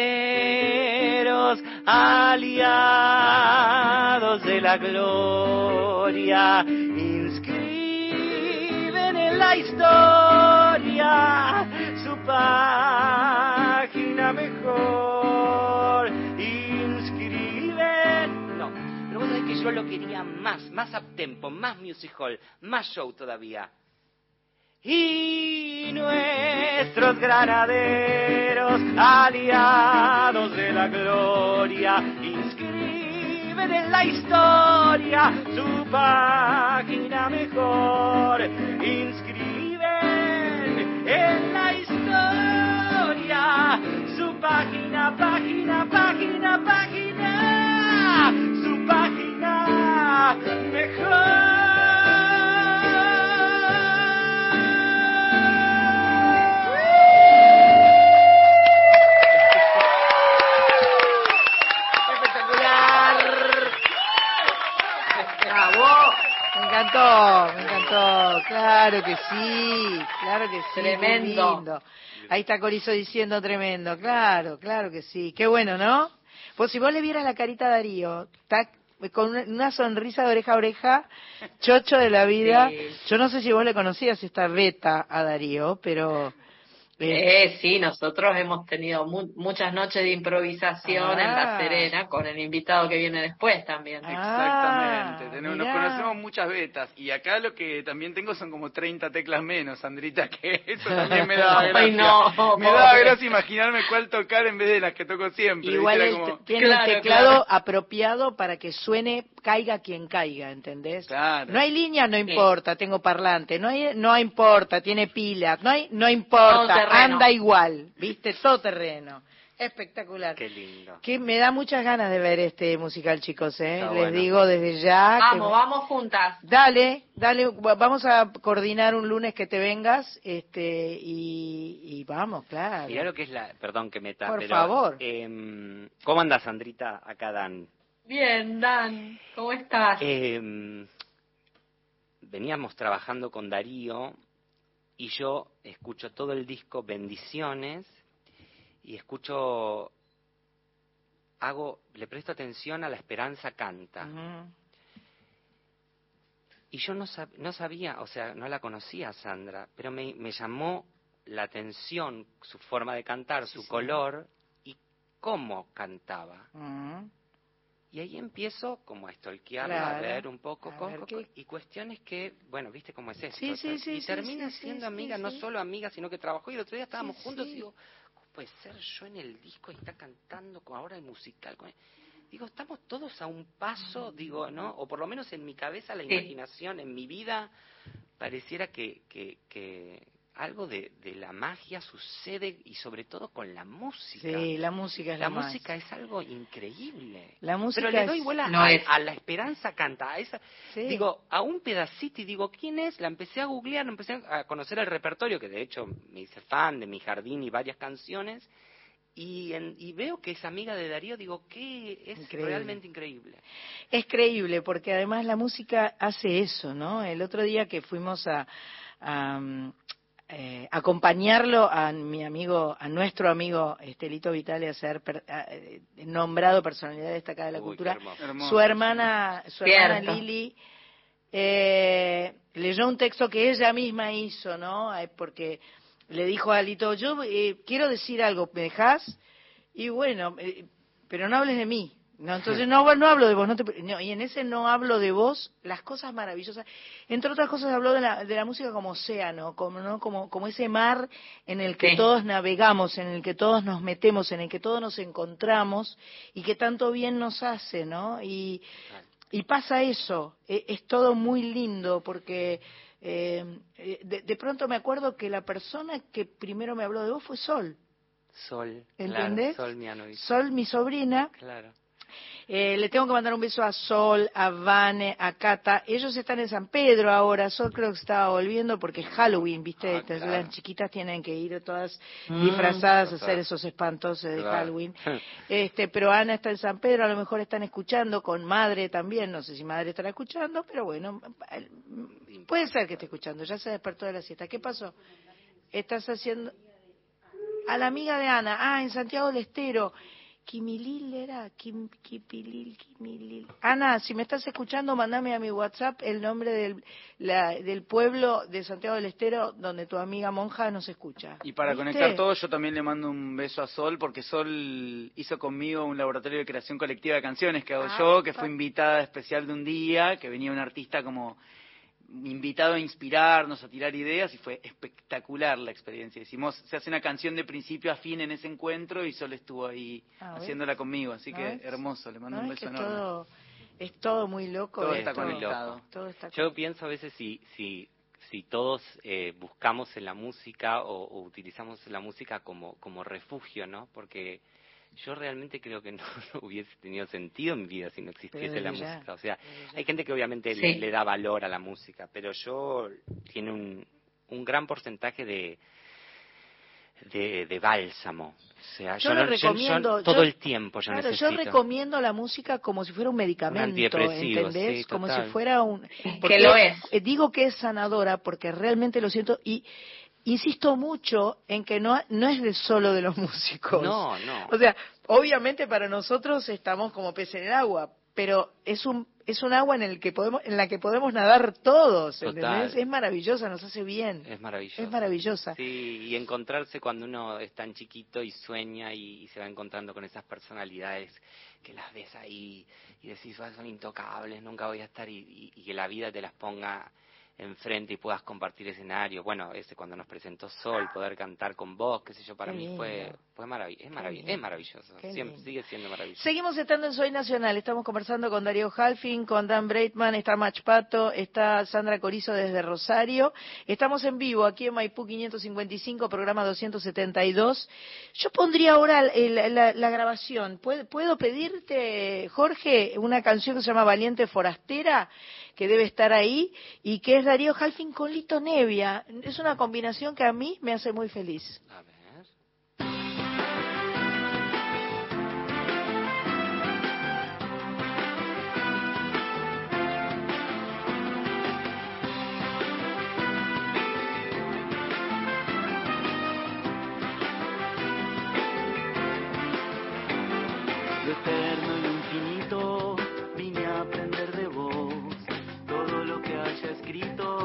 aliados de la gloria, inscriben en la historia su página mejor, inscriben. No, pero vos sabés que yo lo quería más, más up tempo, más music hall, más show todavía. y nuestros granaderos, aliados de la gloria, inscriben en la historia su página mejor, inscriben en la historia su página, página, página, página, su página. Bravo. Me encantó, me encantó. Claro que sí, claro que sí. Tremendo. lindo. Ahí está Corizo diciendo tremendo. Claro, claro que sí. Qué bueno, ¿no? Pues si vos le vieras la carita a Darío, con una- una sonrisa de oreja a oreja, chocho de la vida. Sí. Yo no sé si vos le conocías esta beta a Darío, pero... eh, sí, nosotros hemos tenido mu- muchas noches de improvisación en Ah. La Serena con el invitado que viene después también. Exactamente. Ah, Tenemos- nos conocemos muchas betas. Y acá lo que también tengo son como 30 teclas menos, Sandrita, que eso también me daba gracia. Ay, no, me daba pobre. gracia imaginarme cuál tocar en vez de las que toco siempre. Igual tiene Claro, el teclado claro. apropiado para que suene, caiga quien caiga, ¿entendés? Claro. No hay línea, no importa, tengo parlante, no hay, no importa, tiene pila, no hay, no importa, terreno. anda igual, viste, todo terreno. Espectacular. Qué lindo. Que me da muchas ganas de ver este musical, chicos, ¿eh? Está Les bueno. digo desde ya. que- Vamos, vamos juntas. Dale, dale, va- vamos a coordinar un lunes que te vengas, este, y, y vamos, claro. Mirá lo que es la... Perdón que meta, Por pero... favor. em, ¿Cómo anda Sandrita? Acá Dan. Bien, Dan, ¿cómo estás? Em, veníamos trabajando con Darío y yo escucho todo el disco Bendiciones y escucho, hago, le presto atención a La Esperanza Canta. Y yo no, sab- no sabía, o sea, no la conocía Sandra, pero me, me llamó la atención su forma de cantar, su color y cómo cantaba. Y ahí empiezo como a stalkearla, a Claro. ver un poco, A con- ver con- qué- y cuestiones que, bueno, viste cómo es esto. Sí, sí, o sea, sí, y termina siendo amiga, no solo amiga, sino que trabajó y el otro día estábamos juntos y digo, ¿cómo puede ser yo en el disco y está cantando con ahora el musical? con? Digo, estamos todos a un paso, digo, ¿no? O por lo menos en mi cabeza, la imaginación, en mi vida, pareciera que, que, que algo de, de la magia sucede y sobre todo con la música. Sí, la música es La más. música es algo increíble. La música Pero le doy es- bola No a, es. a la esperanza canta. A esa, Sí. Digo, a un pedacito y digo, ¿quién es? La empecé a googlear, empecé a conocer el repertorio, que de hecho me hice fan de Mi Jardín y varias canciones. Y, en- y veo que es amiga de Darío, digo, que es Increíble. realmente increíble. Es creíble, porque además la música hace eso, ¿no? El otro día que fuimos a, a, eh, acompañarlo a mi amigo, a nuestro amigo Estelito Vitale a ser per- a- eh, nombrado personalidad destacada de la Uy, cultura, su hermana, su hermana. Lili eh, leyó un texto que ella misma hizo, ¿no? Porque le dijo a Alito, yo eh, quiero decir algo, ¿me dejás? Y bueno, eh, pero no hables de mí. No, entonces no, no hablo de vos, no te no, y en ese no hablo de vos, las cosas maravillosas. Entre otras cosas habló de la, de la música como océano, como, ¿no? como, como ese mar en el que Sí. todos navegamos, en el que todos nos metemos, en el que todos nos encontramos y que tanto bien nos hace, ¿no? Y, y pasa eso, e- es todo muy lindo porque eh, eh, de, de pronto me acuerdo que la persona que primero me habló de vos fue Sol, Sol, ¿entendés? claro, Sol Mianovich. Sol, mi sobrina, Claro. Eh, le tengo que mandar un beso a Sol, a Vane, a Cata. Ellos están en San Pedro ahora. Sol creo que estaba volviendo porque es Halloween, ¿viste? Ah, claro. las chiquitas tienen que ir todas Mm, disfrazadas a hacer esos espantos de Claro. Halloween. Este, pero Ana está en San Pedro, a lo mejor están escuchando con Madre también. No sé si Madre estará escuchando, pero bueno, puede ser que esté escuchando. Ya se despertó de la siesta. ¿Qué pasó? Estás haciendo a la amiga de Ana, ah, en Santiago del Estero. Kimilil era, Kim, Kipilil, Kimilil. Ana, si me estás escuchando, mandame a mi WhatsApp el nombre del, la- del pueblo de Santiago del Estero donde tu amiga monja nos escucha. Y para ¿Viste? conectar todo, yo también le mando un beso a Sol, porque Sol hizo conmigo un laboratorio de creación colectiva de canciones que hago Ah, yo, que fue invitada especial de un día, que venía un artista como invitado a inspirarnos, a tirar ideas, y fue espectacular la experiencia. Hicimos, se hace una canción de principio a fin en ese encuentro, y Sol estuvo ahí Ah, haciéndola conmigo, así que ¿Ves? hermoso, le mando No, un es beso que enorme. todo, es todo muy loco. Todo es está conectado. Todo está Yo pienso a veces si, si, si todos eh, buscamos en la música o, o utilizamos la música como, como refugio, ¿no? Porque yo realmente creo que no, no hubiese tenido sentido en mi vida si no existiese Pero la ya, música. O sea, hay gente que obviamente Sí. le, le da valor a la música, pero yo tiene un, un gran porcentaje de, de, de bálsamo. O sea, Yo yo, lo no- yo- yo recomiendo, todo yo- el tiempo yo Claro, necesito. yo recomiendo la música como si fuera un medicamento, antidepresivo, ¿entendés? sí, como si fuera un... Que lo es. eh, Digo que es sanadora porque realmente lo siento y insisto mucho en que no, no es de solo de los músicos. No, no. O sea, obviamente para nosotros estamos como pez en el agua, pero es un es un agua en el que podemos en la que podemos nadar todos. ¿entendés? Es maravillosa, nos hace bien. Es maravilloso. Es maravillosa. Sí, y encontrarse cuando uno es tan chiquito y sueña y, y se va encontrando con esas personalidades que las ves ahí y decís, "Ah, son intocables, nunca voy a estar y, y- y que la vida te las ponga enfrente y puedas compartir escenario. Bueno, ese cuando nos presentó Sol, poder cantar con vos, qué sé yo, para Qué mí fue, lindo. fue marav- es, marav- es maravilloso. Qué Siempre, lindo. sigue siendo maravilloso. Seguimos estando en Soy Nacional. Estamos conversando con Darío Halfin, con Dan Breitman, está Mach Pato, está Sandra Corizo desde Rosario. Estamos en vivo aquí en Maipú 555, programa 272. Yo pondría ahora el- la, la grabación. ¿Puedo, ¿Puedo pedirte, Jorge, una canción que se llama Valiente Forastera? Que debe estar ahí y que es Darío Halfin con Lito Nevia. Es una combinación que a mí me hace muy feliz. Que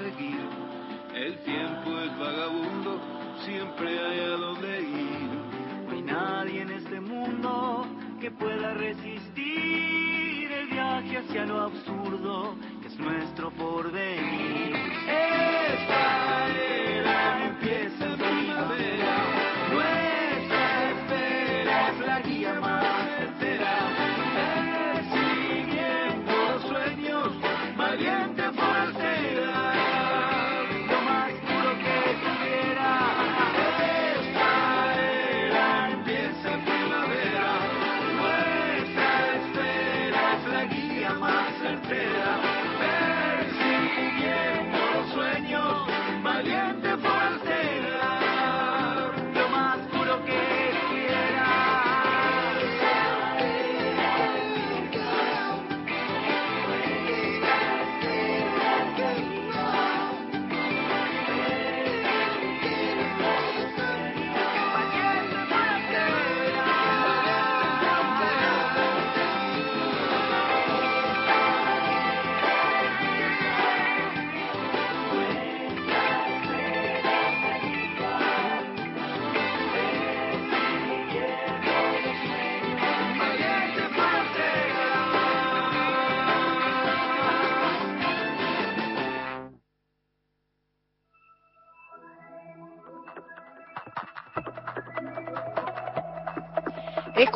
El tiempo es vagabundo, siempre hay a dónde ir. No hay nadie en este mundo que pueda resistir el viaje hacia lo absurdo que es nuestro porvenir.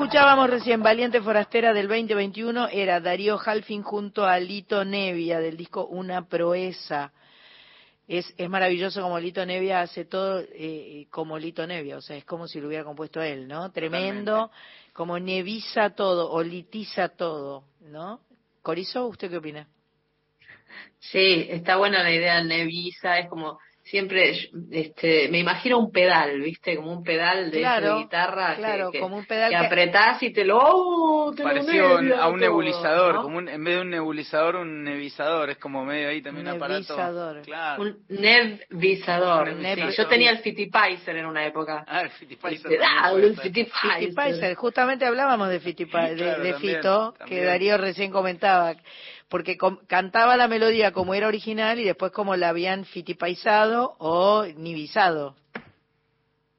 Escuchábamos recién Valiente Forastera del 2021, era Darío Halfin junto a Lito Nevia del disco Una Proeza. Es, es maravilloso como Lito Nevia hace todo eh, como Lito Nevia, o sea, es como si lo hubiera compuesto él, ¿no? Tremendo, como neviza todo o litiza todo, ¿no? Corizo, ¿usted qué opina? Sí, está buena la idea de Nevisa, es como siempre, este, me imagino un pedal, ¿viste? Como un pedal de, guitarra claro, que, como un pedal que que- apretás y te lo, ¡oh! te lo Pareció nevia a un nebulizador, ¿no? como un, en vez de un nebulizador, un nebizador, es como medio ahí también un aparato. Nebizador. Claro. Un nevizador. Un sí. nevizador. Yo tenía el Fitipaiser en una época. Ah, el Fitipaiser Este, ah, el. Fitipaiser, justamente hablábamos de, Fitipa- de- Claro, de también, Fito, que. Darío recién comentaba, porque cantaba la melodía como era original y después como la habían fitipaizado o nivizado.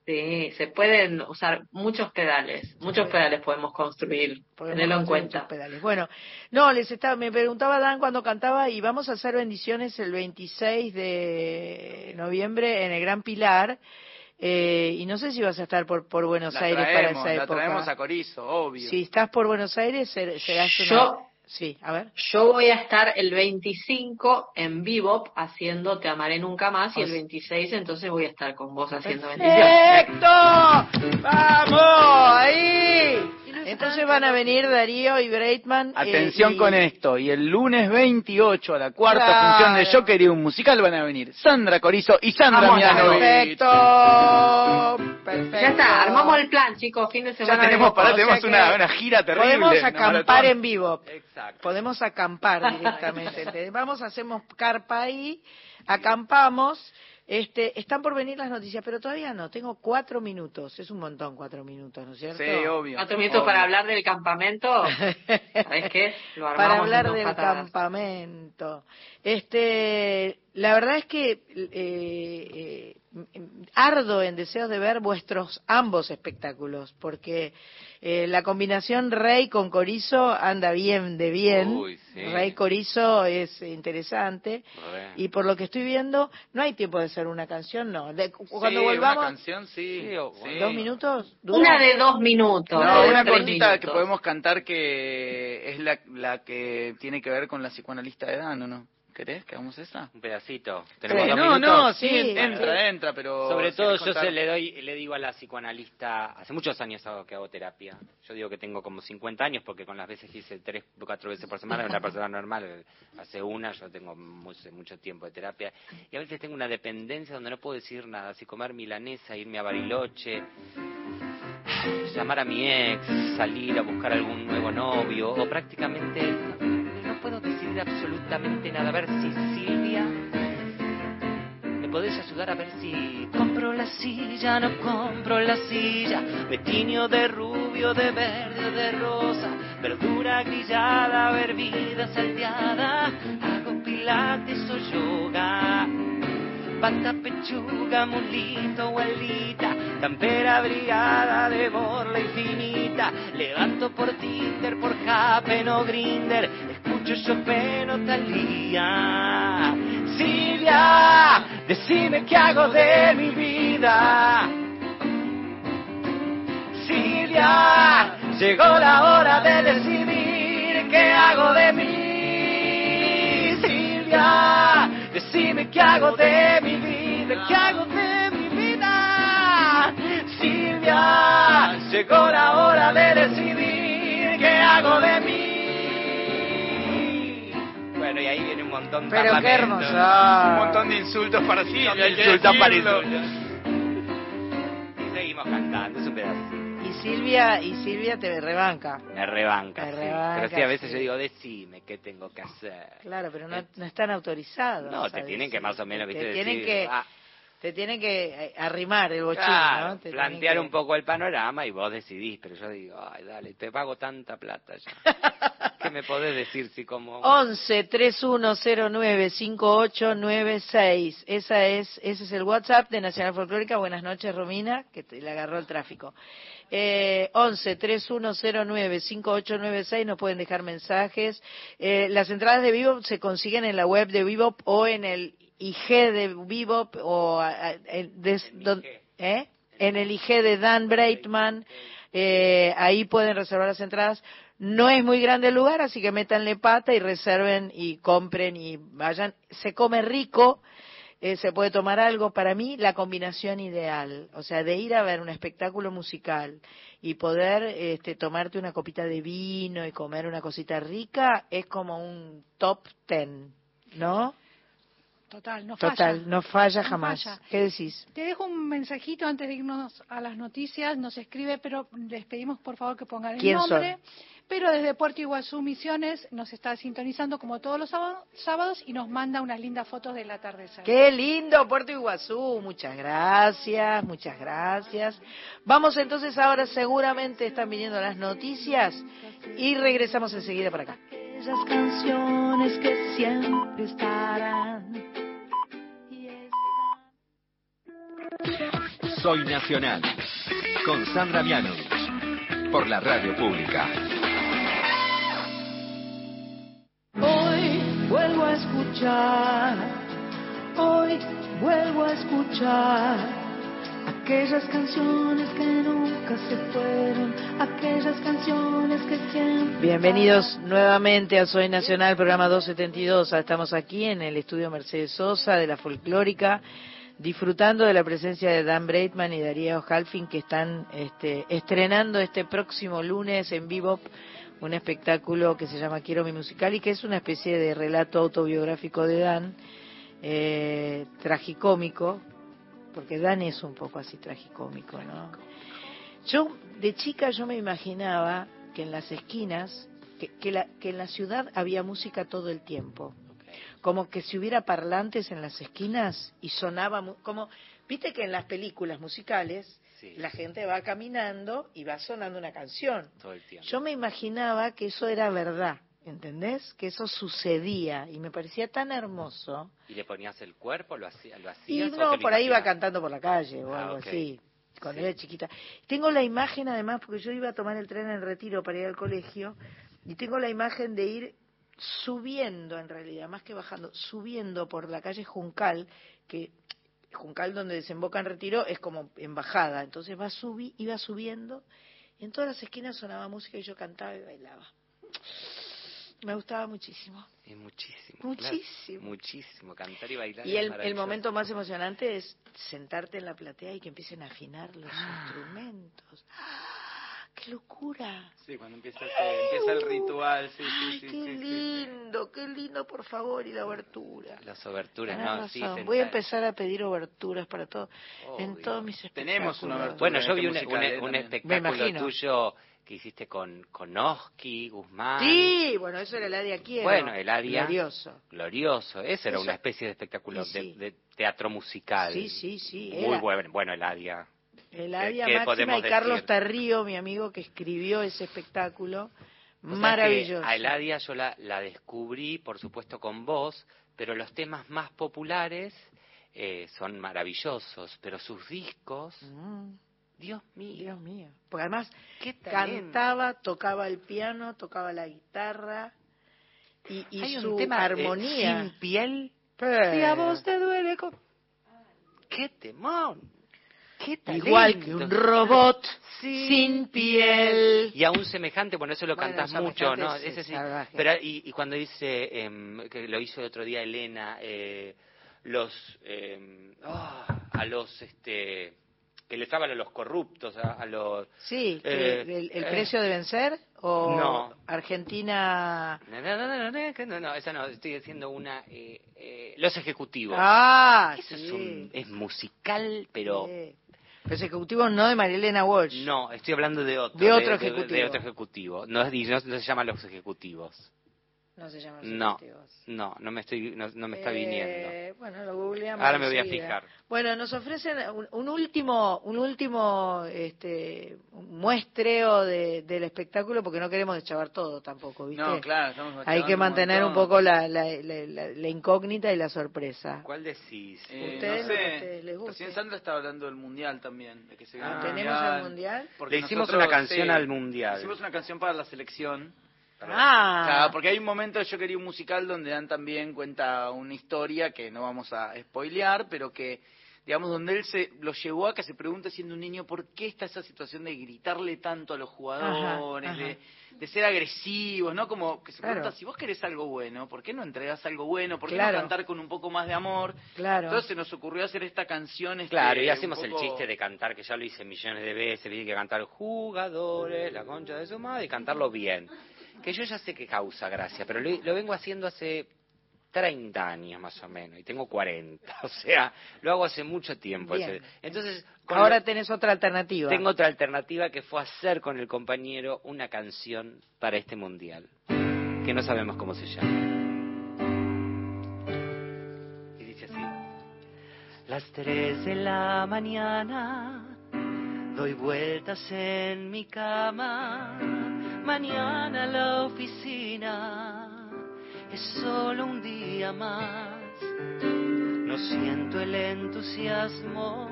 Sí, se pueden usar muchos pedales, muchos pedales podemos construir, Podemos tenerlo en cuenta. pedales. Bueno, no, les estaba, me preguntaba Dan cuando cantaba y vamos a hacer bendiciones el 26 de noviembre en el Gran Pilar. eh, y no sé si vas a estar por, por Buenos La Aires traemos, para esa la época. traemos a Corizo, obvio. Si estás por Buenos Aires, ser- serás una... Sí, a ver. Yo voy a estar el 25 en Bebop haciendo Te amaré nunca más y el 26 entonces voy a estar con vos haciendo bendiciones. ¡Perfecto! ¡Vamos! ¡Ahí! Entonces van a venir Darío y Breitman. eh, Atención y- con esto, y el lunes 28 a la cuarta Claro. función de Yo quería un musical van a venir Sandra Corizo y Sandra Mianovich. Perfecto. Perfecto. Ya está, armamos el plan, chicos, fin de Ya semana. tenemos, todo. tenemos O sea una, una gira terrible. Podemos acampar en vivo. Exacto. Podemos acampar directamente. Vamos, hacemos carpa ahí, acampamos. Este, están por venir las noticias, pero todavía no. Tengo cuatro minutos. Es un montón cuatro minutos, ¿no es cierto? Sí, obvio. Cuatro minutos obvio. para hablar del campamento. ¿Sabes qué? Lo para hablar del patadas. campamento. Este, la verdad es que eh, eh, ardo en deseos de ver vuestros ambos espectáculos, porque eh, la combinación Rey con Corizo anda bien de bien. Uy, sí. Rey Corizo es interesante. Re. Y por lo que estoy viendo, no hay tiempo de hacer una canción, no. De- cuando Sí, volvamos, Una canción, sí. Sí, o- sí. dos minutos. ¿Dura? Una de dos minutos. No, una cortita que podemos cantar que es la, la que tiene que ver con la psicoanalista de Dan, ¿o no? ¿Querés que hagamos esa? Un pedacito. Sí. ¿Tenemos dos no, minutos? no, sí, Sí, entra, sí. entra, pero... Sobre todo yo se le doy, le digo a la psicoanalista, hace muchos años hago, que hago terapia. Yo digo que tengo como 50 años porque con las veces que hice tres o cuatro veces por semana, una persona normal hace una, yo tengo mucho, mucho tiempo de terapia. Y a veces tengo una dependencia donde no puedo decir nada, así comer milanesa, irme a Bariloche, llamar a mi ex, salir a buscar algún nuevo novio, o prácticamente absolutamente nada. A ver si Silvia ¿Me podés ayudar a ver si compro la silla, no compro la silla? Me de rubio, de verde de rosa, verdura grillada, hervida, salteada, hago pilates o yoga. Pata, pechuga, mulito o alita, campera brigada de borla infinita. Levanto por Tinder, por Happen o Grinder, escucho Chopin o Thalía. Silvia, decime qué hago de mi vida. Silvia, llegó la hora de decidir qué hago de mí. Silvia, qué hago de mi vida, qué hago de mi vida. Silvia, llegó la hora de decidir qué hago de mí. Bueno, y ahí viene un montón de Pero qué. Un montón de insultos para sí, hay que insultos para insultos. Y seguimos cantando, es un pedazo. Silvia, y Silvia te rebanca. Me rebanca, Me sí. rebanca, Pero sí, a veces sí. yo digo, decime qué tengo que hacer. Claro, pero no, no están autorizados. No, te tienen que más o menos, Te viste, tienen decir, que, ah, te tienen que eh, arrimar el bochín, claro, ¿no? Te plantear que- un poco el panorama y vos decidís, pero yo digo, ay, dale, te pago tanta plata ya. ¿Qué me podés decir si como... 11 3109 5896. Esa es, ese es el WhatsApp de Nacional Folclórica. Buenas noches, Romina, que te, le agarró el tráfico. Eh, 11 3109 5896. Nos pueden dejar mensajes. Eh, las entradas de Vivo se consiguen en la web de Vivo o en el IG de Vivo o a- a- en- des- don- ¿eh? en el IG de Dan Breitman. Eh, ahí pueden reservar las entradas. No es muy grande el lugar, así que métanle pata y reserven y compren y vayan. Se come rico, eh, se puede tomar algo. Para mí, la combinación ideal, o sea, de ir a ver un espectáculo musical y poder este, tomarte una copita de vino y comer una cosita rica, es como un top ten, ¿no? Total, no falla. Total, no falla No jamás. falla. ¿Qué decís? Te dejo un mensajito antes de irnos a las noticias. Nos escribe, pero les pedimos por favor que pongan el ¿Quién nombre. Pero desde Puerto Iguazú Misiones nos está sintonizando como todos los sábado- sábados y nos manda unas lindas fotos del atardecer. Qué lindo, Puerto Iguazú. Muchas gracias, muchas gracias. Vamos entonces ahora, seguramente están viniendo las noticias y regresamos enseguida para acá. Aquellas canciones que siempre estarán. Soy Nacional, con Sandra Mianovich, por la radio pública. Escuchar, hoy vuelvo a escuchar aquellas canciones que nunca se fueron, aquellas canciones que siempre. Bienvenidos nuevamente a Soy Nacional, programa 272. Estamos aquí en el estudio Mercedes Sosa de la Folclórica, disfrutando de la presencia de Dan Breitman y Darío Halfin, que están este, estrenando este próximo lunes en vivo un espectáculo que se llama Quiero mi musical y que es una especie de relato autobiográfico de Dan, eh, tragicómico, porque Dan es un poco así tragicómico, ¿no? Yo, de chica, yo me imaginaba que en las esquinas, que, que, la- que en la ciudad había música todo el tiempo. Como que si hubiera parlantes en las esquinas y sonaba, como, viste que en las películas musicales la gente va caminando y va sonando una canción. todo el tiempo. Yo me imaginaba que eso era verdad, ¿entendés? Que eso sucedía y me parecía tan hermoso. ¿Y le ponías el cuerpo? ¿Lo, hacía, lo Y hacías? o no, por ahí iba cantando por la calle o Ah, algo así, cuando era chiquita. Tengo la imagen además, porque yo iba a tomar el tren en retiro para ir al colegio, y tengo la imagen de ir subiendo en realidad, más que bajando, subiendo por la calle Juncal, que Juncal donde desemboca en retiro es como en bajada, entonces va subi, iba subiendo, y en todas las esquinas sonaba música y yo cantaba y bailaba. Me gustaba muchísimo. Muchísimo. Muchísimo. claro. muchísimo. Cantar y bailar. Y el, momento más emocionante es sentarte en la platea y que empiecen a afinar los instrumentos. ¡Qué locura! Sí, cuando empieza, ese- empieza el ritual, sí, sí, ¡Ay, sí. qué sí, sí. lindo! ¡Qué lindo, por favor! Y la obertura. Las oberturas, ¿no? Sí. Voy a empezar a pedir oberturas para todo, en Obvio. todos mis espectáculos. Tenemos una abertura. Bueno, yo vi un, un- eh, un espectáculo tuyo que hiciste con, con Oski, Guzmán. Sí, bueno, eso era el área quiero. Bueno, el área. Glorioso. Glorioso. Ese era Eso- una especie de espectáculo Sí, de, sí. de teatro musical. Sí, sí, sí. Muy era bueno. Bueno, el área. El ¿Qué- área qué máxima y Carlos decir? Tarrío, mi amigo, que escribió ese espectáculo. O Maravilloso. A Eladia yo la, la descubrí, por supuesto, con vos, pero los temas más populares eh, son maravillosos, pero sus discos, Mm, Dios mío. Dios mío. Porque además cantaba, tocaba el piano, tocaba la guitarra y, y Hay un su tema, eh, armonía. sin piel. Pero- Si a vos te duele. con- ¡Qué temón! Igual que un robot sin piel. Y aún semejante, bueno, eso lo Bueno, cantas mucho, ¿no? es- Ese es sí. Pero, y, y cuando dice, em, que lo hizo el otro día Elena, eh, los, em, ah, a los, este, que le estaban a los corruptos, a, a los... Sí, que Eh, el, el eh. precio de vencer o No. Argentina. No, no, no, no, no, no, no, esa no, estoy diciendo una... eh, eh, los ejecutivos. Ah, Eso sí. es, un- es musical, pero... Sí. Los ejecutivos no de Marilena Walsh. No, estoy hablando de otro. De otro De, ejecutivo. otro ejecutivo. No, y no, no se llaman los ejecutivos. No se llaman No, no, no me, estoy, no, no me está Eh, viniendo. Bueno, lo googleamos. Ahora me voy a fijar. Bueno, nos ofrecen un, un último, un último, este, un muestreo de- del espectáculo porque no queremos deschavar todo tampoco, ¿viste? No, claro, estamos Hay que un mantener un, montón. poco la, la, la- la- la incógnita y la sorpresa. ¿Cuál decís? Eh, Ustedes no sé. a ustedes les. Recién Sandra estaba hablando del mundial también, de que se Ah, el ¿Tenemos el mundial? porque Le hicimos nosotros, una canción sí, al mundial. Hicimos una canción para la selección. Ah, Claro, porque hay un momento yo quería un musical donde Dan también cuenta una historia que no vamos a spoilear, pero que digamos, donde él se lo llevó a que se pregunte siendo un niño por qué está esa situación de gritarle tanto a los jugadores, Ajá, de, ajá. de ser agresivos, ¿no? Como que se Claro. pregunta, si vos querés algo bueno, ¿por qué no entregas algo bueno? ¿Por qué Claro. no cantar con un poco más de amor? Claro. Entonces se nos ocurrió hacer esta canción. este, Claro, y hacemos el chiste de cantar, que ya lo hice millones de veces, vi que cantar jugadores, la concha de su madre, y cantarlo bien. Que yo ya sé que causa gracia, pero lo, lo vengo haciendo hace 30 años más o menos, y tengo 40, o sea, lo hago hace mucho tiempo. Bien. Entonces, Ahora lo- tenés otra alternativa. tengo otra alternativa que fue hacer con el compañero una canción para este mundial, que no sabemos cómo se llama. Y dice así. Las tres de la mañana doy vueltas en mi cama. Mañana a la oficina es solo un día más. No siento el entusiasmo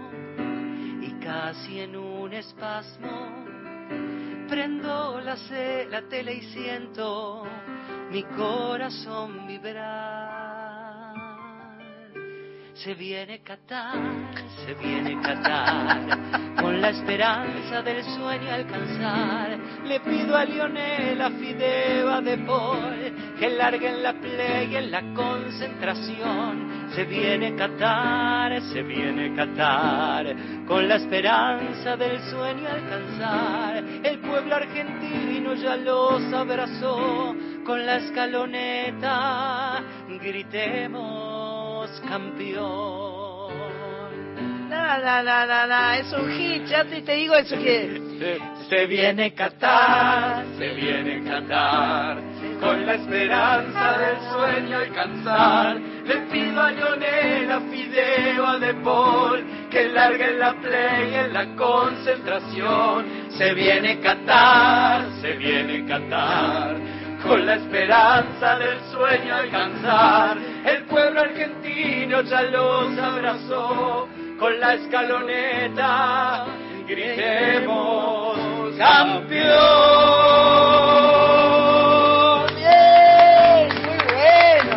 y casi en un espasmo prendo la, la tele y siento mi corazón vibrar. Se viene Qatar, se viene Qatar, con la esperanza del sueño alcanzar. Le pido a Lionel, a Fideo, a De Paul, que larguen la play en la concentración. Se viene Qatar, se viene Qatar, con la esperanza del sueño alcanzar. El pueblo argentino ya los abrazó con la escaloneta. Gritemos campeón. No, no, no, no, no, es un hit, ya te, te digo, es un hit. Se viene Qatar, se viene Qatar, con la esperanza del sueño alcanzar. Le pido a Lionel, a Fideo, a De Paul, que larguen la play en la concentración. Se viene Qatar, se viene Qatar, con la esperanza del sueño alcanzar. El pueblo argentino ya los abrazó con la escaloneta. Gritemos campeón. Bien, muy bueno.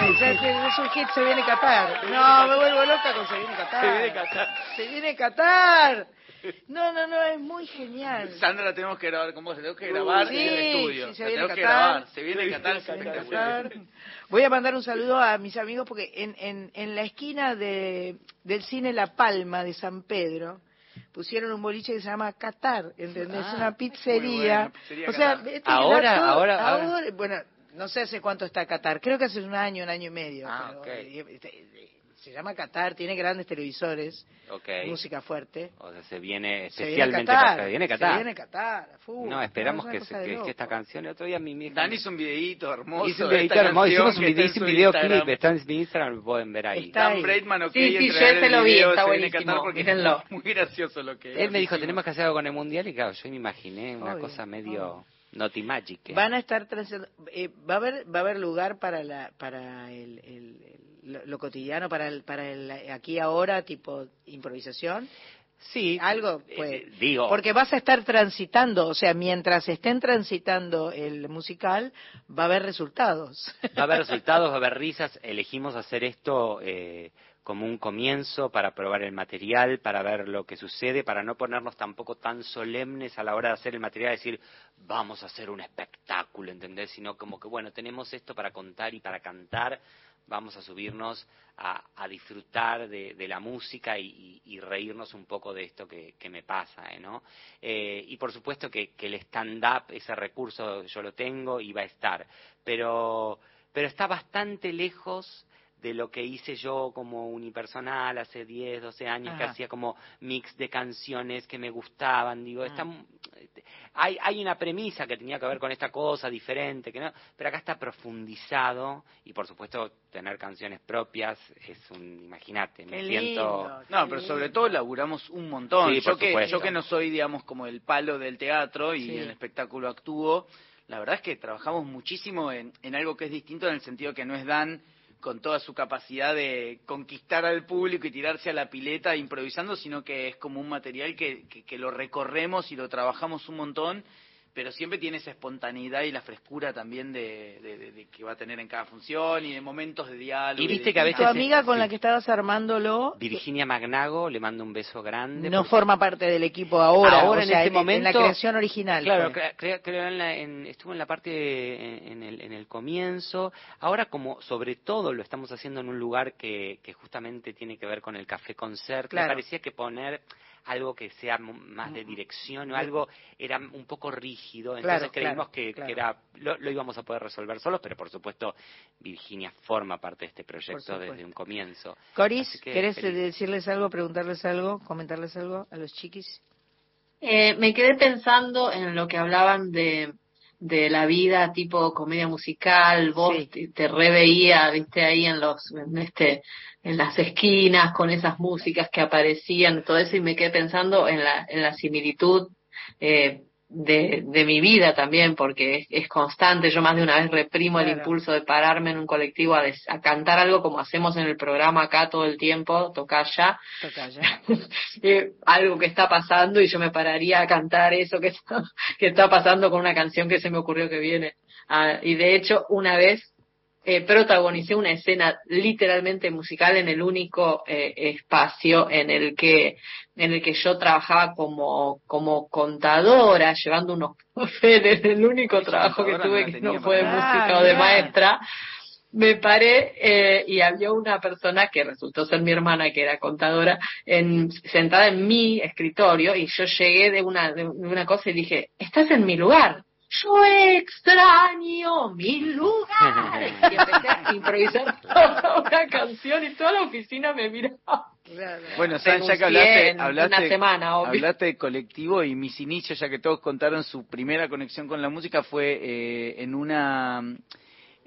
Este es, es, es un hit, se viene Qatar. No, me vuelvo loca con se viene Qatar. Se viene Qatar. Se viene Qatar. No, no, no, es muy genial. Sandra, la tenemos que grabar con vos, la tenemos que grabar Sí, en el estudio. sí, se la viene tenemos que Qatar. grabar. Se viene Qatar, Se viene. Qatar. Voy a mandar un saludo a mis amigos porque en, en, en la esquina de, del cine La Palma de San Pedro pusieron un boliche que se llama Qatar, ¿entendés? Ah, una pizzería. buena, pizzería o sea, este Ahora, dato- ahora, ahora. bueno, no sé hace cuánto está Qatar, creo que hace un año, un año y medio. Ah, pero, ok. Se llama Qatar, tiene grandes televisores, Ok. música fuerte. O sea, se viene Se viene especialmente Qatar, para- viene Qatar. Se viene Qatar, full. No, esperamos es una que, se- que, esta canción, el otro día mi mi- Dan hizo un videíto hermoso. hizo un esta hermoso, hicimos un, en un videoclip, Instagram. está en mi Instagram, lo pueden ver ahí. Está Dan ahí. Braidman, ok, Sí, sí, yo el lo vi, video, está se buenísimo, porque mírenlo. es muy gracioso lo que Él me dijo, tenemos que hacer algo con el mundial, y claro, yo me imaginé una Obvio, cosa medio naughty magic. ¿eh? Van a estar eh, va a haber va a haber lugar para la para el, el- el- lo, lo cotidiano para el para el aquí ahora tipo improvisación. Sí, Algo eh, pues eh, digo, porque vas a estar transitando, o sea, mientras estén transitando el musical va a haber resultados. va a haber resultados, va a haber risas. Elegimos hacer esto eh, como un comienzo para probar el material, para ver lo que sucede, para no ponernos tampoco tan solemnes a la hora de hacer el material, decir, vamos a hacer un espectáculo, ¿entendés? Sino como que, bueno, tenemos esto para contar y para cantar, vamos a subirnos a, disfrutar de, la música y, reírnos un poco de esto que, que me pasa, ¿eh, ¿no? Eh, y por supuesto que, que el stand-up, ese recurso yo lo tengo y va a estar, pero, pero está bastante lejos de lo que hice yo como unipersonal hace 10, 12 años, que hacía como mix de canciones que me gustaban, digo, Ah. está, hay, hay una premisa que tenía que ver con esta cosa diferente, que no, pero acá está profundizado y por supuesto tener canciones propias es un, imagínate, me siento... No, pero sobre todo laburamos un montón. Sí, por yo, que, supuesto. yo que no soy, digamos, como el palo del teatro y Sí. el espectáculo actúo, la verdad es que trabajamos muchísimo en, en algo que es distinto en el sentido que no es Dan con toda su capacidad de conquistar al público y tirarse a la pileta improvisando, sino que es como un material que, que, que lo recorremos y lo trabajamos un montón pero siempre tiene esa espontaneidad y la frescura también de, de- de- de que va a tener en cada función y de momentos de diálogo. Y viste que a Tu veces amiga con sí. la que estabas armándolo Virginia Magnago, le mando un beso grande. no porque- forma parte del equipo ahora, Ahora o en sea, este en, en momento la creación original. Claro, fue. cre- cre- creo en la- en- estuvo en la parte en, en el, en el comienzo. Ahora como sobre todo lo estamos haciendo en un lugar que, que justamente tiene que ver con el café concert, Claro. me parecía que poner algo que sea más de dirección o algo era un poco rígido, entonces Claro, creímos claro, que, claro. que era lo, lo íbamos a poder resolver solos, pero por supuesto Virginia forma parte de este proyecto desde un comienzo. Coris, que ¿querés feliz. decirles algo, preguntarles algo, comentarles algo a los chiquis? Eh, me quedé pensando en lo que hablaban de, de la vida tipo comedia musical, vos Sí. te, te reveía, viste, ahí en los, en este, en las esquinas con esas músicas que aparecían, todo eso, y me quedé pensando en la, en la similitud, eh, de, de mi vida también, porque es, es constante. Yo más de una vez reprimo el impulso de pararme en un colectivo a, des- a cantar algo como hacemos en el programa acá todo el tiempo, tocar ya, Toca ya. eh, algo que está pasando y yo me pararía a cantar eso que está, que está pasando con una canción que se me ocurrió que viene. Ah, y de hecho, una vez eh, protagonicé una escena literalmente musical en el único eh, espacio en el que en el que yo trabajaba como como contadora llevando unos papeles el único trabajo que tuve que no fue de música o de maestra. Me paré eh, y había una persona que resultó ser mi hermana que era contadora en, sentada en mi escritorio y yo llegué de una de una cosa y dije estás en mi lugar yo extraño mi lugar y empecé a improvisar toda una canción y toda la oficina me miraba Bueno, San, ya que hablaste, hablaste, una semana, obvio. hablaste de colectivo y mis inicios, ya que todos contaron su primera conexión con la música, fue eh, en una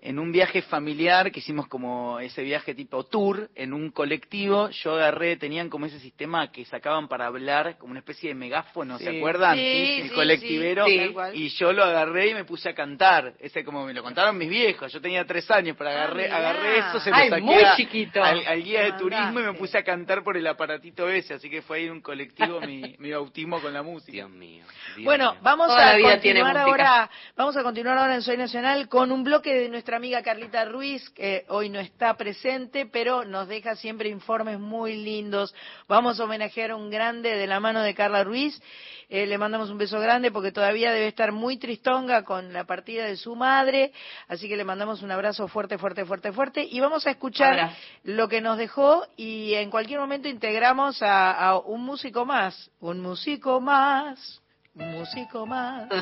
en un viaje familiar que hicimos como ese viaje tipo tour en un colectivo. Yo agarré, tenían como ese sistema que sacaban para hablar, como una especie de megáfono, ¿se acuerdan? Sí, El sí, colectivero. sí, tal cual. Y yo lo agarré y me puse a cantar. Ese como me lo contaron mis viejos. Yo tenía tres años, pero agarré, mirá. agarré eso, se lo Ay, saqué muy a- chiquito. al, al guía de Mandaste. turismo y me puse a cantar por el aparatito ese. Así que fue ahí en un colectivo mi, mi bautismo con la música. Dios mío. Dios Bueno, mío. vamos Toda a continuar ahora, vamos a continuar ahora en Soy Nacional con un bloque de nuestra amiga Carlita Ruiz, que hoy no está presente, pero nos deja siempre informes muy lindos. Vamos a homenajear a un grande de la mano de Carla Ruiz. Eh, le mandamos un beso grande porque todavía debe estar muy tristonga con la partida de su madre, así que le mandamos un abrazo fuerte, fuerte, fuerte, fuerte y vamos a escuchar lo que nos dejó y en cualquier momento integramos a, a un músico más, un músico más, músico más.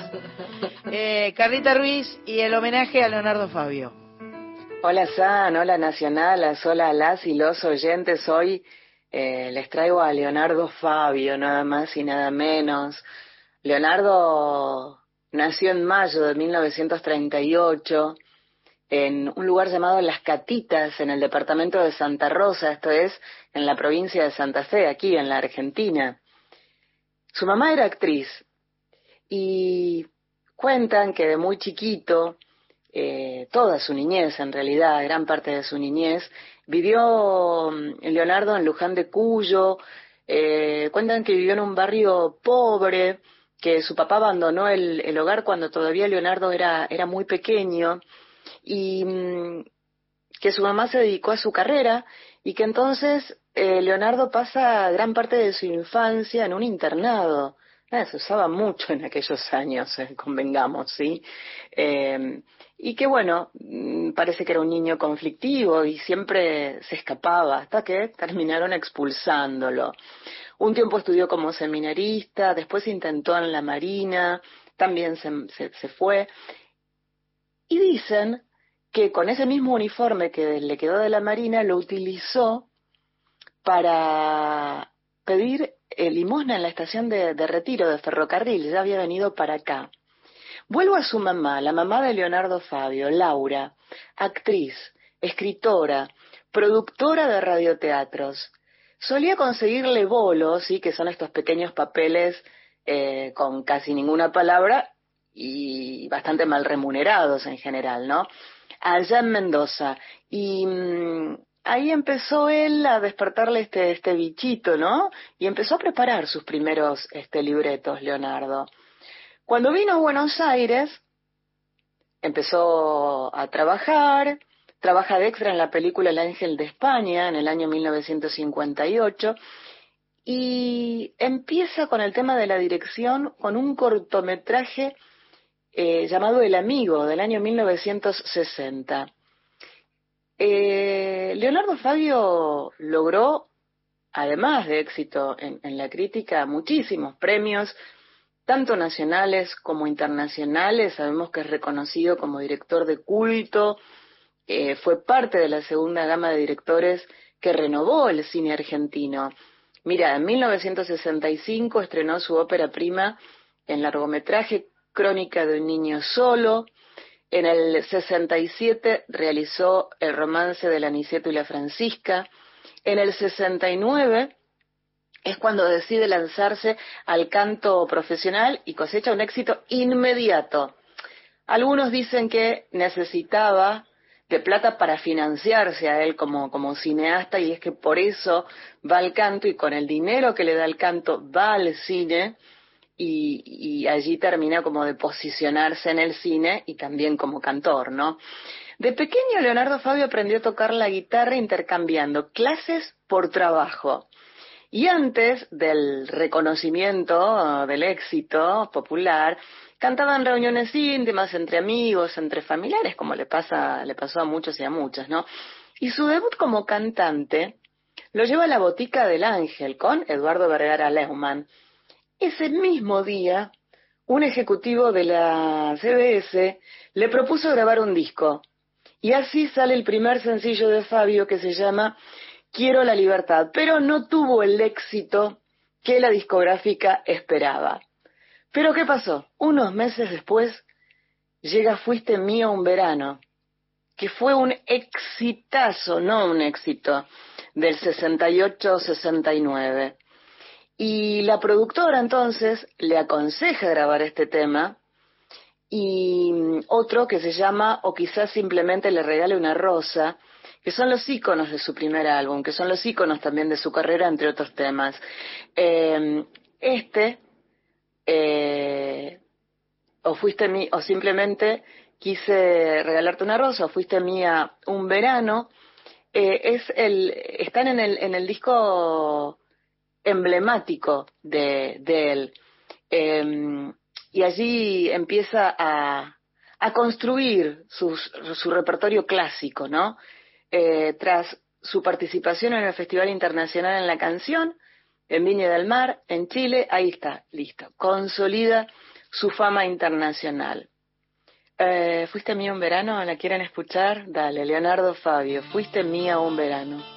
Eh, Carlita Ruiz y el homenaje a Leonardo Fabio. Hola San, hola Nacionalas, hola a las y los oyentes. Hoy eh, les traigo a Leonardo Fabio, nada más y nada menos. Leonardo nació en mayo de 1938 en un lugar llamado Las Catitas, en el departamento de Santa Rosa, esto es, en la provincia de Santa Fe, aquí en la Argentina. Su mamá era actriz y cuentan que de muy chiquito eh, toda su niñez, en realidad, gran parte de su niñez, vivió mm, Leonardo en Luján de Cuyo, eh, cuentan que vivió en un barrio pobre, que su papá abandonó el, el hogar cuando todavía Leonardo era, era muy pequeño, y mm, que su mamá se dedicó a su carrera, y que entonces eh, Leonardo pasa gran parte de su infancia en un internado. Ah, se usaba mucho en aquellos años, eh, convengamos, ¿sí? Eh, y que bueno, mm, parece que era un niño conflictivo y siempre se escapaba hasta que terminaron expulsándolo. Un tiempo estudió como seminarista, después intentó en la Marina, también se, se fue. Y dicen que con ese mismo uniforme que le quedó de la Marina lo utilizó para pedir eh, limosna en la estación de, retiro de ferrocarril, ya había venido para acá. Vuelvo a su mamá, la mamá de Leonardo Fabio, Laura, actriz, escritora, productora de radioteatros. Solía conseguirle bolos, ¿sí? que son estos pequeños papeles eh, con casi ninguna palabra y bastante mal remunerados en general, ¿no? Allá en Mendoza. Y mm, ahí empezó él a despertarle este, este bichito, ¿no? Y empezó a preparar sus primeros este, libretos, Leonardo. Cuando vino a Buenos Aires, empezó a trabajar, trabaja de extra en la película El Ángel de España en el año 1958 y empieza con el tema de la dirección con un cortometraje eh, llamado El Amigo del año 1960. Eh, Leonardo Fabio logró, además de éxito en, la crítica, muchísimos premios, tanto nacionales como internacionales. Sabemos que es reconocido como director de culto, eh, fue parte de la segunda gama de directores que renovó el cine argentino. Mira, en 1965 estrenó su ópera prima en largometraje Crónica de un niño solo. En el 67 realizó El romance del Aniceto y la Francisca. En el 69 es cuando decide lanzarse al canto profesional y cosecha un éxito inmediato. Algunos dicen que necesitaba de plata para financiarse a él como, como cineasta y es que por eso va al canto y con el dinero que le da el canto va al cine y, allí termina como de posicionarse en el cine y también como cantor, ¿no? De pequeño Leonardo Fabio aprendió a tocar la guitarra intercambiando clases por trabajo. Y antes del reconocimiento del éxito popular, cantaba en reuniones íntimas, entre amigos, entre familiares, como le pasa, le pasó a muchos y a muchas, ¿no? Y su debut como cantante lo lleva a la Botica del Ángel con Eduardo Vergara Leumann. Ese mismo día, un ejecutivo de la CBS le propuso grabar un disco. Y así sale el primer sencillo de Fabio que se llama Quiero la libertad, pero no tuvo el éxito que la discográfica esperaba. Pero ¿qué pasó? Unos meses después llega Fuiste mío un verano, que fue un exitazo, no un éxito, del 68-69. Y la productora entonces le aconseja grabar este tema y otro que se llama O quizás simplemente le regale una rosa, que son los íconos de su primer álbum, que son los íconos también de su carrera, entre otros temas. Eh, este eh, o fuiste mi, o simplemente quise regalarte una rosa, o fuiste mía un verano, eh, es el, están en el, en el disco emblemático de, él. Em, y allí empieza a, construir su, su repertorio clásico, ¿no? Eh, tras su participación en el Festival Internacional en la Canción, en Viña del Mar, en Chile, ahí está, listo. Consolida su fama internacional. Eh, ¿Fuiste mía un verano? ¿La quieren escuchar? Dale, Leonardo Fabio, ¿fuiste mía un verano?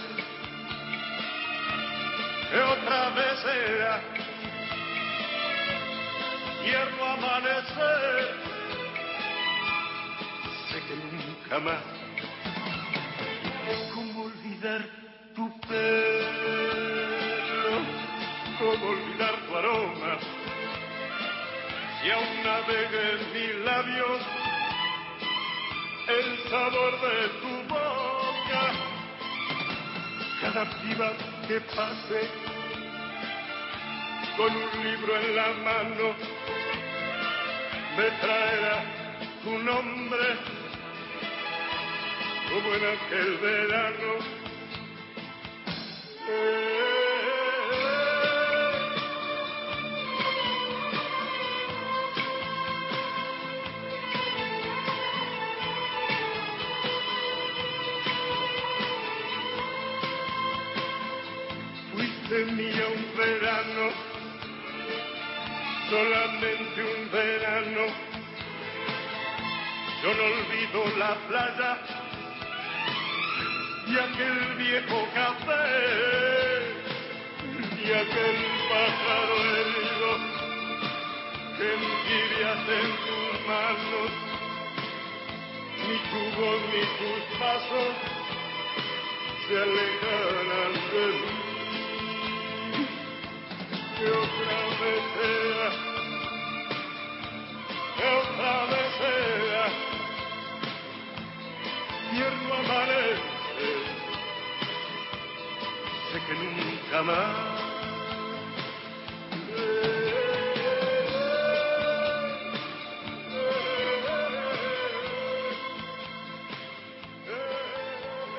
que otra vez será. Tierno amanecer, sé que nunca más olvidar tu pelo? ¿Cómo olvidar tu aroma? Si aún navega en mis labios el sabor de tu boca, cada piba que pase con un libro en la mano me traerá tu nombre como en aquel verano. Fuiste mía un verano, solamente un verano. Yo no olvido la playa y aquel viejo café ni aquel pájaro herido que envidias en tus manos, ni tu voz ni tus pasos se alejarán de mí.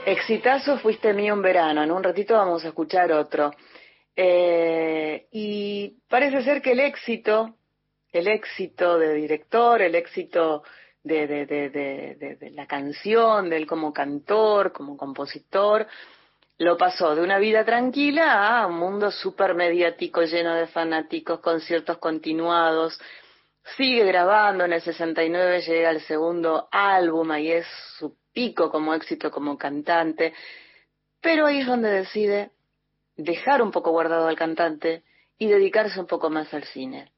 Exitazo fuiste mío en verano. En un ratito vamos a escuchar otro. Eh, y parece ser que el éxito, el éxito de director, el éxito de, de, de, de, la canción, de él como cantor, como compositor, lo pasó de una vida tranquila a un mundo súper mediático, lleno de fanáticos, conciertos continuados. Sigue grabando, en el 69 llega el segundo álbum, ahí es su pico como éxito como cantante, pero ahí es donde decide dejar un poco guardado al cantante y dedicarse un poco más al cine.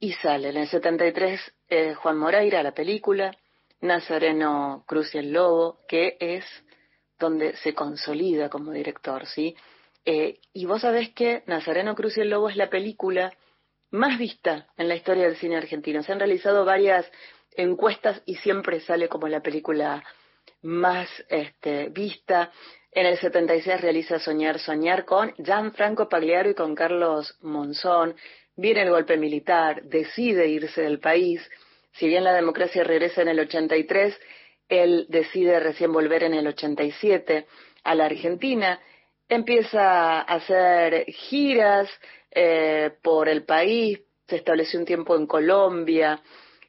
Y sale en el 73 eh, Juan Moreira, la película, Nazareno Cruz y el Lobo, que es donde se consolida como director, ¿sí? Eh, y vos sabés que Nazareno Cruz y el Lobo es la película más vista en la historia del cine argentino. Se han realizado varias encuestas y siempre sale como la película más este, vista. En el 76 realiza Soñar, Soñar con Gianfranco Pagliaro y con Carlos Monzón. Viene el golpe militar, decide irse del país. Si bien la democracia regresa en el 83, él decide recién volver en el 87 a la Argentina. Empieza a hacer giras eh, por el país, se estableció un tiempo en Colombia,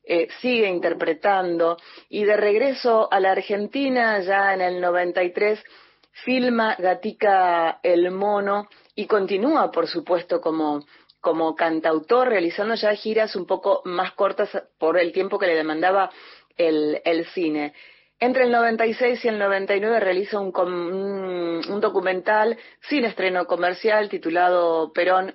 eh, sigue interpretando y de regreso a la Argentina ya en el 93 filma Gatica el Mono y continúa por supuesto como como cantautor realizando ya giras un poco más cortas por el tiempo que le demandaba el, el cine. Entre el 96 y el 99 realiza un, un, documental sin estreno comercial titulado Perón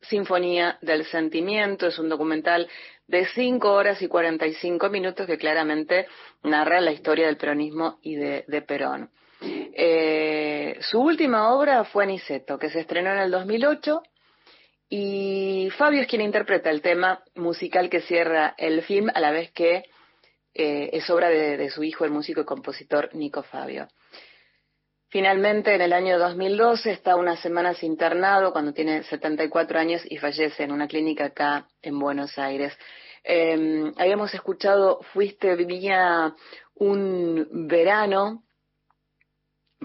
Sinfonía del Sentimiento. Es un documental de 5 horas y 45 minutos que claramente narra la historia del peronismo y de Perón. Eh, su última obra fue Aniceto, que se estrenó en el 2008 y Fabio es quien interpreta el tema musical que cierra el film a la vez que eh, es obra de, su hijo, el músico y compositor Nico Fabio. Finalmente, en el año 2012, está unas semanas internado cuando tiene 74 años y fallece en una clínica acá en Buenos Aires. Eh, habíamos escuchado Fuiste Vivía un verano.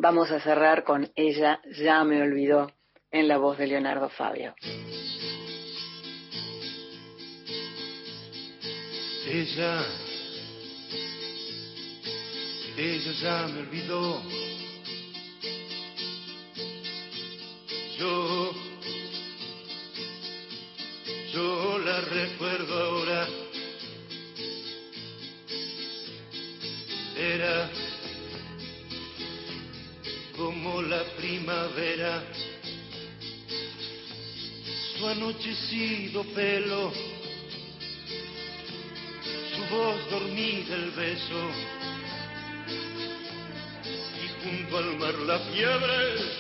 Vamos a cerrar con Ella ya me olvidó en la voz de Leonardo Fabio. Ella, ella ya me olvidó. Yo, yo la recuerdo ahora. Era como la primavera, su anochecido pelo, su voz dormida el beso, y junto al mar la fiebre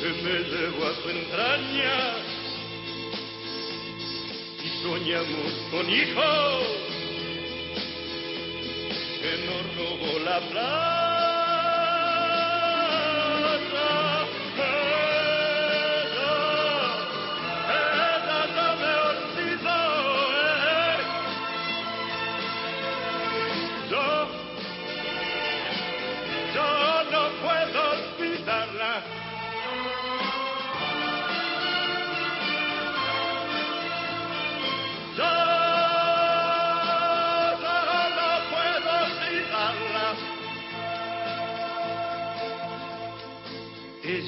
que me llevó a su entraña. Y soñamos con hijos que nos robó la plata.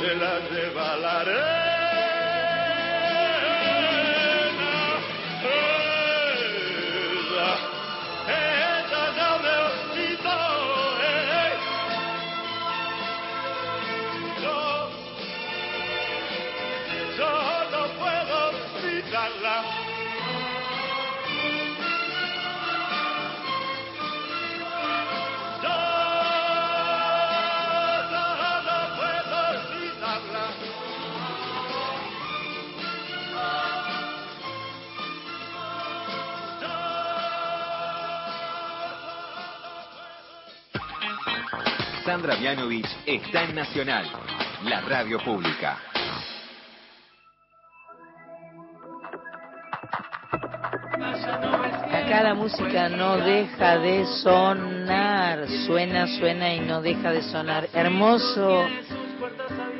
se la lleva Sandra Mianovich está en Nacional, la radio pública. Acá la música no deja de sonar, suena, suena y no deja de sonar. Hermoso,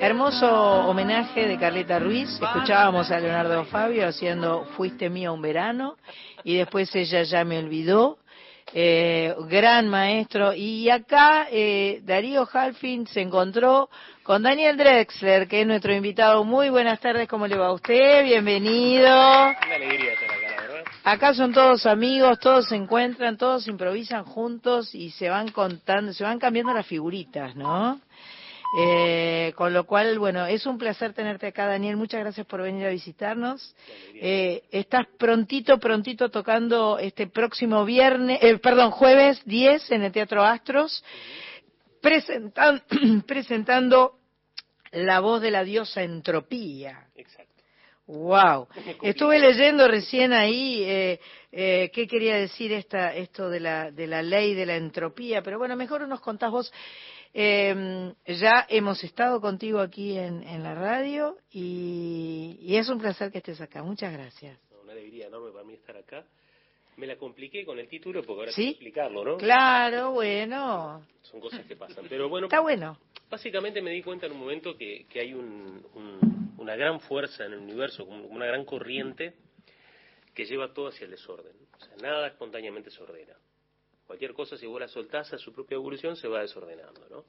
hermoso homenaje de Carlita Ruiz. Escuchábamos a Leonardo Fabio haciendo Fuiste mía un verano y después ella ya me olvidó. Eh, gran maestro. Y acá eh, Darío Halfin se encontró con Daniel Drexler, que es nuestro invitado. Muy buenas tardes, ¿cómo le va a usted? Bienvenido. Una alegría estar acá, la verdad. Acá son todos amigos, todos se encuentran, todos improvisan juntos y se van contando, se van cambiando las figuritas, ¿no? Eh, con lo cual, bueno, es un placer tenerte acá, Daniel. Muchas gracias por venir a visitarnos. Eh, estás prontito, prontito tocando este próximo viernes, eh, perdón, jueves 10 en el Teatro Astros, presentan- presentando La voz de la diosa Entropía. Exacto. Wow. Estuve leyendo recién ahí eh, eh, qué quería decir esta, esto de la, de la ley de la entropía, pero bueno, mejor nos contás vos. Eh, ya hemos estado contigo aquí en, en la radio y, y es un placer que estés acá. Muchas gracias. Una alegría enorme para mí estar acá. Me la compliqué con el título porque ahora ¿Sí? hay que explicarlo, ¿no? Claro, bueno. Son cosas que pasan. Pero bueno, Está bueno. básicamente me di cuenta en un momento que, que hay un- un- una gran fuerza en el universo, como una gran corriente que lleva todo hacia el desorden. O sea, nada espontáneamente se ordena. Cualquier cosa, si vos la soltás a su propia evolución, se va desordenando, ¿no?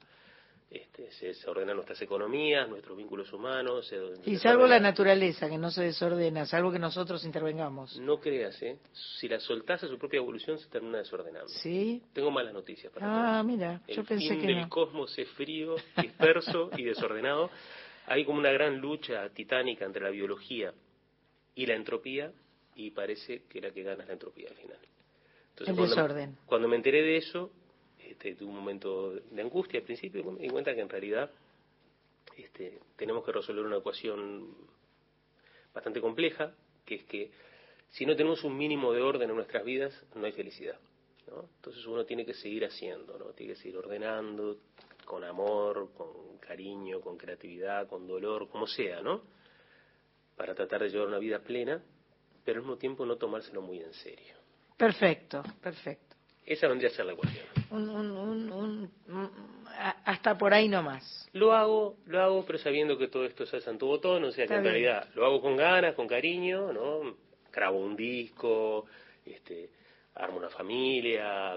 Este, se desordenan nuestras economías, nuestros vínculos humanos. se Y salvo la naturaleza, que no se desordena, salvo que nosotros intervengamos. No creas, ¿eh? Si la soltás a su propia evolución, se termina desordenando. ¿Sí? Tengo malas noticias para Ah, todos. mira, yo El pensé fin que del no. cosmos es frío, disperso y desordenado. Hay como una gran lucha titánica entre la biología y la entropía y parece que la que gana es la entropía al final. El cuando, desorden. cuando me enteré de eso, este, tuve un momento de angustia al principio, me di cuenta que en realidad este, tenemos que resolver una ecuación bastante compleja, que es que si no tenemos un mínimo de orden en nuestras vidas, no hay felicidad. ¿no? Entonces uno tiene que seguir haciendo, ¿no? tiene que seguir ordenando, con amor, con cariño, con creatividad, con dolor, como sea, ¿no? Para tratar de llevar una vida plena, pero al mismo tiempo no tomárselo muy en serio. Perfecto, perfecto. Esa vendría a ser la ecuación. Un, hasta por ahí nomás. Lo hago, lo hago, pero sabiendo que todo esto es al santo botón, o sea que Está en bien. realidad lo hago con ganas, con cariño, ¿no? Grabo un disco, este, arma una familia,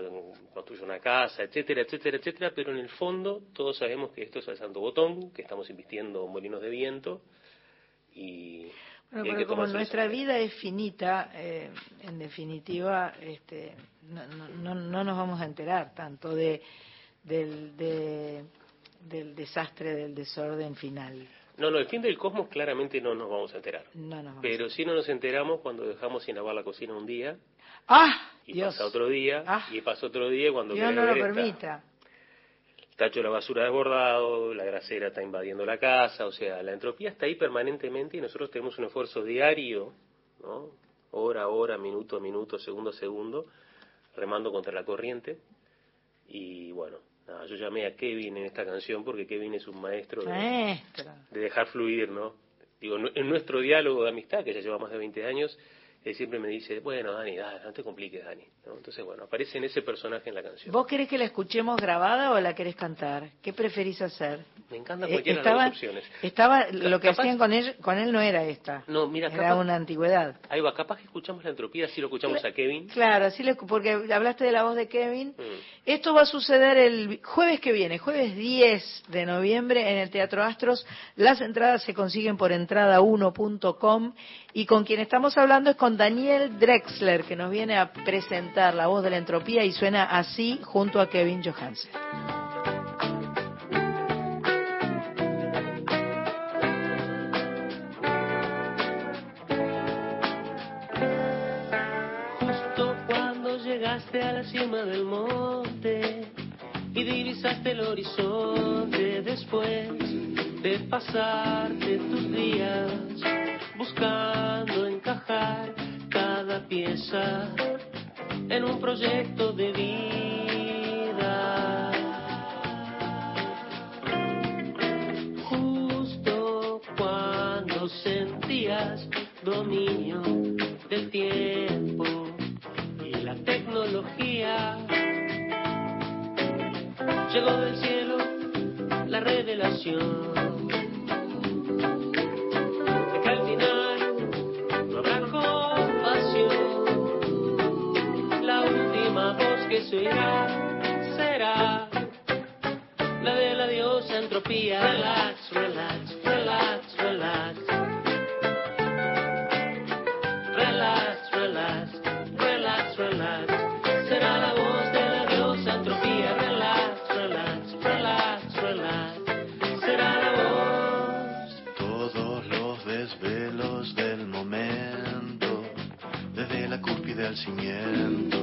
construye una casa, etcétera, etcétera, etcétera, pero en el fondo todos sabemos que esto es el santo botón, que estamos invirtiendo molinos de viento y, Bueno, pero como nuestra vida es finita, eh, en definitiva, este, no, no, no- no nos vamos a enterar tanto de, del, de- del desastre, del desorden final. No, no, el fin del cosmos claramente no nos vamos a enterar. No nos vamos Pero sí no nos enteramos cuando dejamos sin lavar la cocina un día ¡Ah! y Dios, pasa otro día Ah. y pasa otro día cuando Dios no lo permita. Tacho la basura desbordado, la grasera está invadiendo la casa, o sea, la entropía está ahí permanentemente y nosotros tenemos un esfuerzo diario, ¿no? Hora a hora, minuto a minuto, segundo a segundo, remando contra la corriente. Y bueno, nada, yo llamé a Kevin en esta canción porque Kevin es un maestro de, Maestro. de dejar fluir, ¿no? Digo, en- en nuestro diálogo de amistad, que ya lleva más de 20 años, él siempre me dice, bueno, Dani, dale, no te compliques, Dani. ¿no? Entonces, bueno, aparece en ese personaje en la canción. ¿Vos querés que la escuchemos grabada o la querés cantar? ¿Qué preferís hacer? Me encanta Eh, cualquiera de estaba- las dos opciones. Estaba, lo que Capaz- hacían con él, con él no era esta. No, mira, Era capaz, una antigüedad. ahí va, capaz que escuchamos la entropía, si lo escuchamos a Kevin. Claro, así le, porque hablaste de la voz de Kevin. Mm. Esto va a suceder el jueves que viene, jueves 10 de noviembre en el Teatro Astros. Las entradas se consiguen por entrada1.com y con quien estamos hablando es con Daniel Drexler, que nos viene a presentar la voz de la entropía y suena así junto a Kevin Johansen. Justo cuando llegaste a la cima del monte y divisaste el horizonte después de pasarte tus días buscando encajar pieza en un proyecto de vida. Justo cuando sentías dominio del tiempo y la tecnología. Llegó del cielo la revelación será la de la diosa entropía. Relax, relax, relax, relax. Relax, relax, relax, relax. Será la voz de la diosa entropía. Relax, relax, relax, relax. Será la voz. Todos los desvelos del momento, desde la cúspide al cimiento,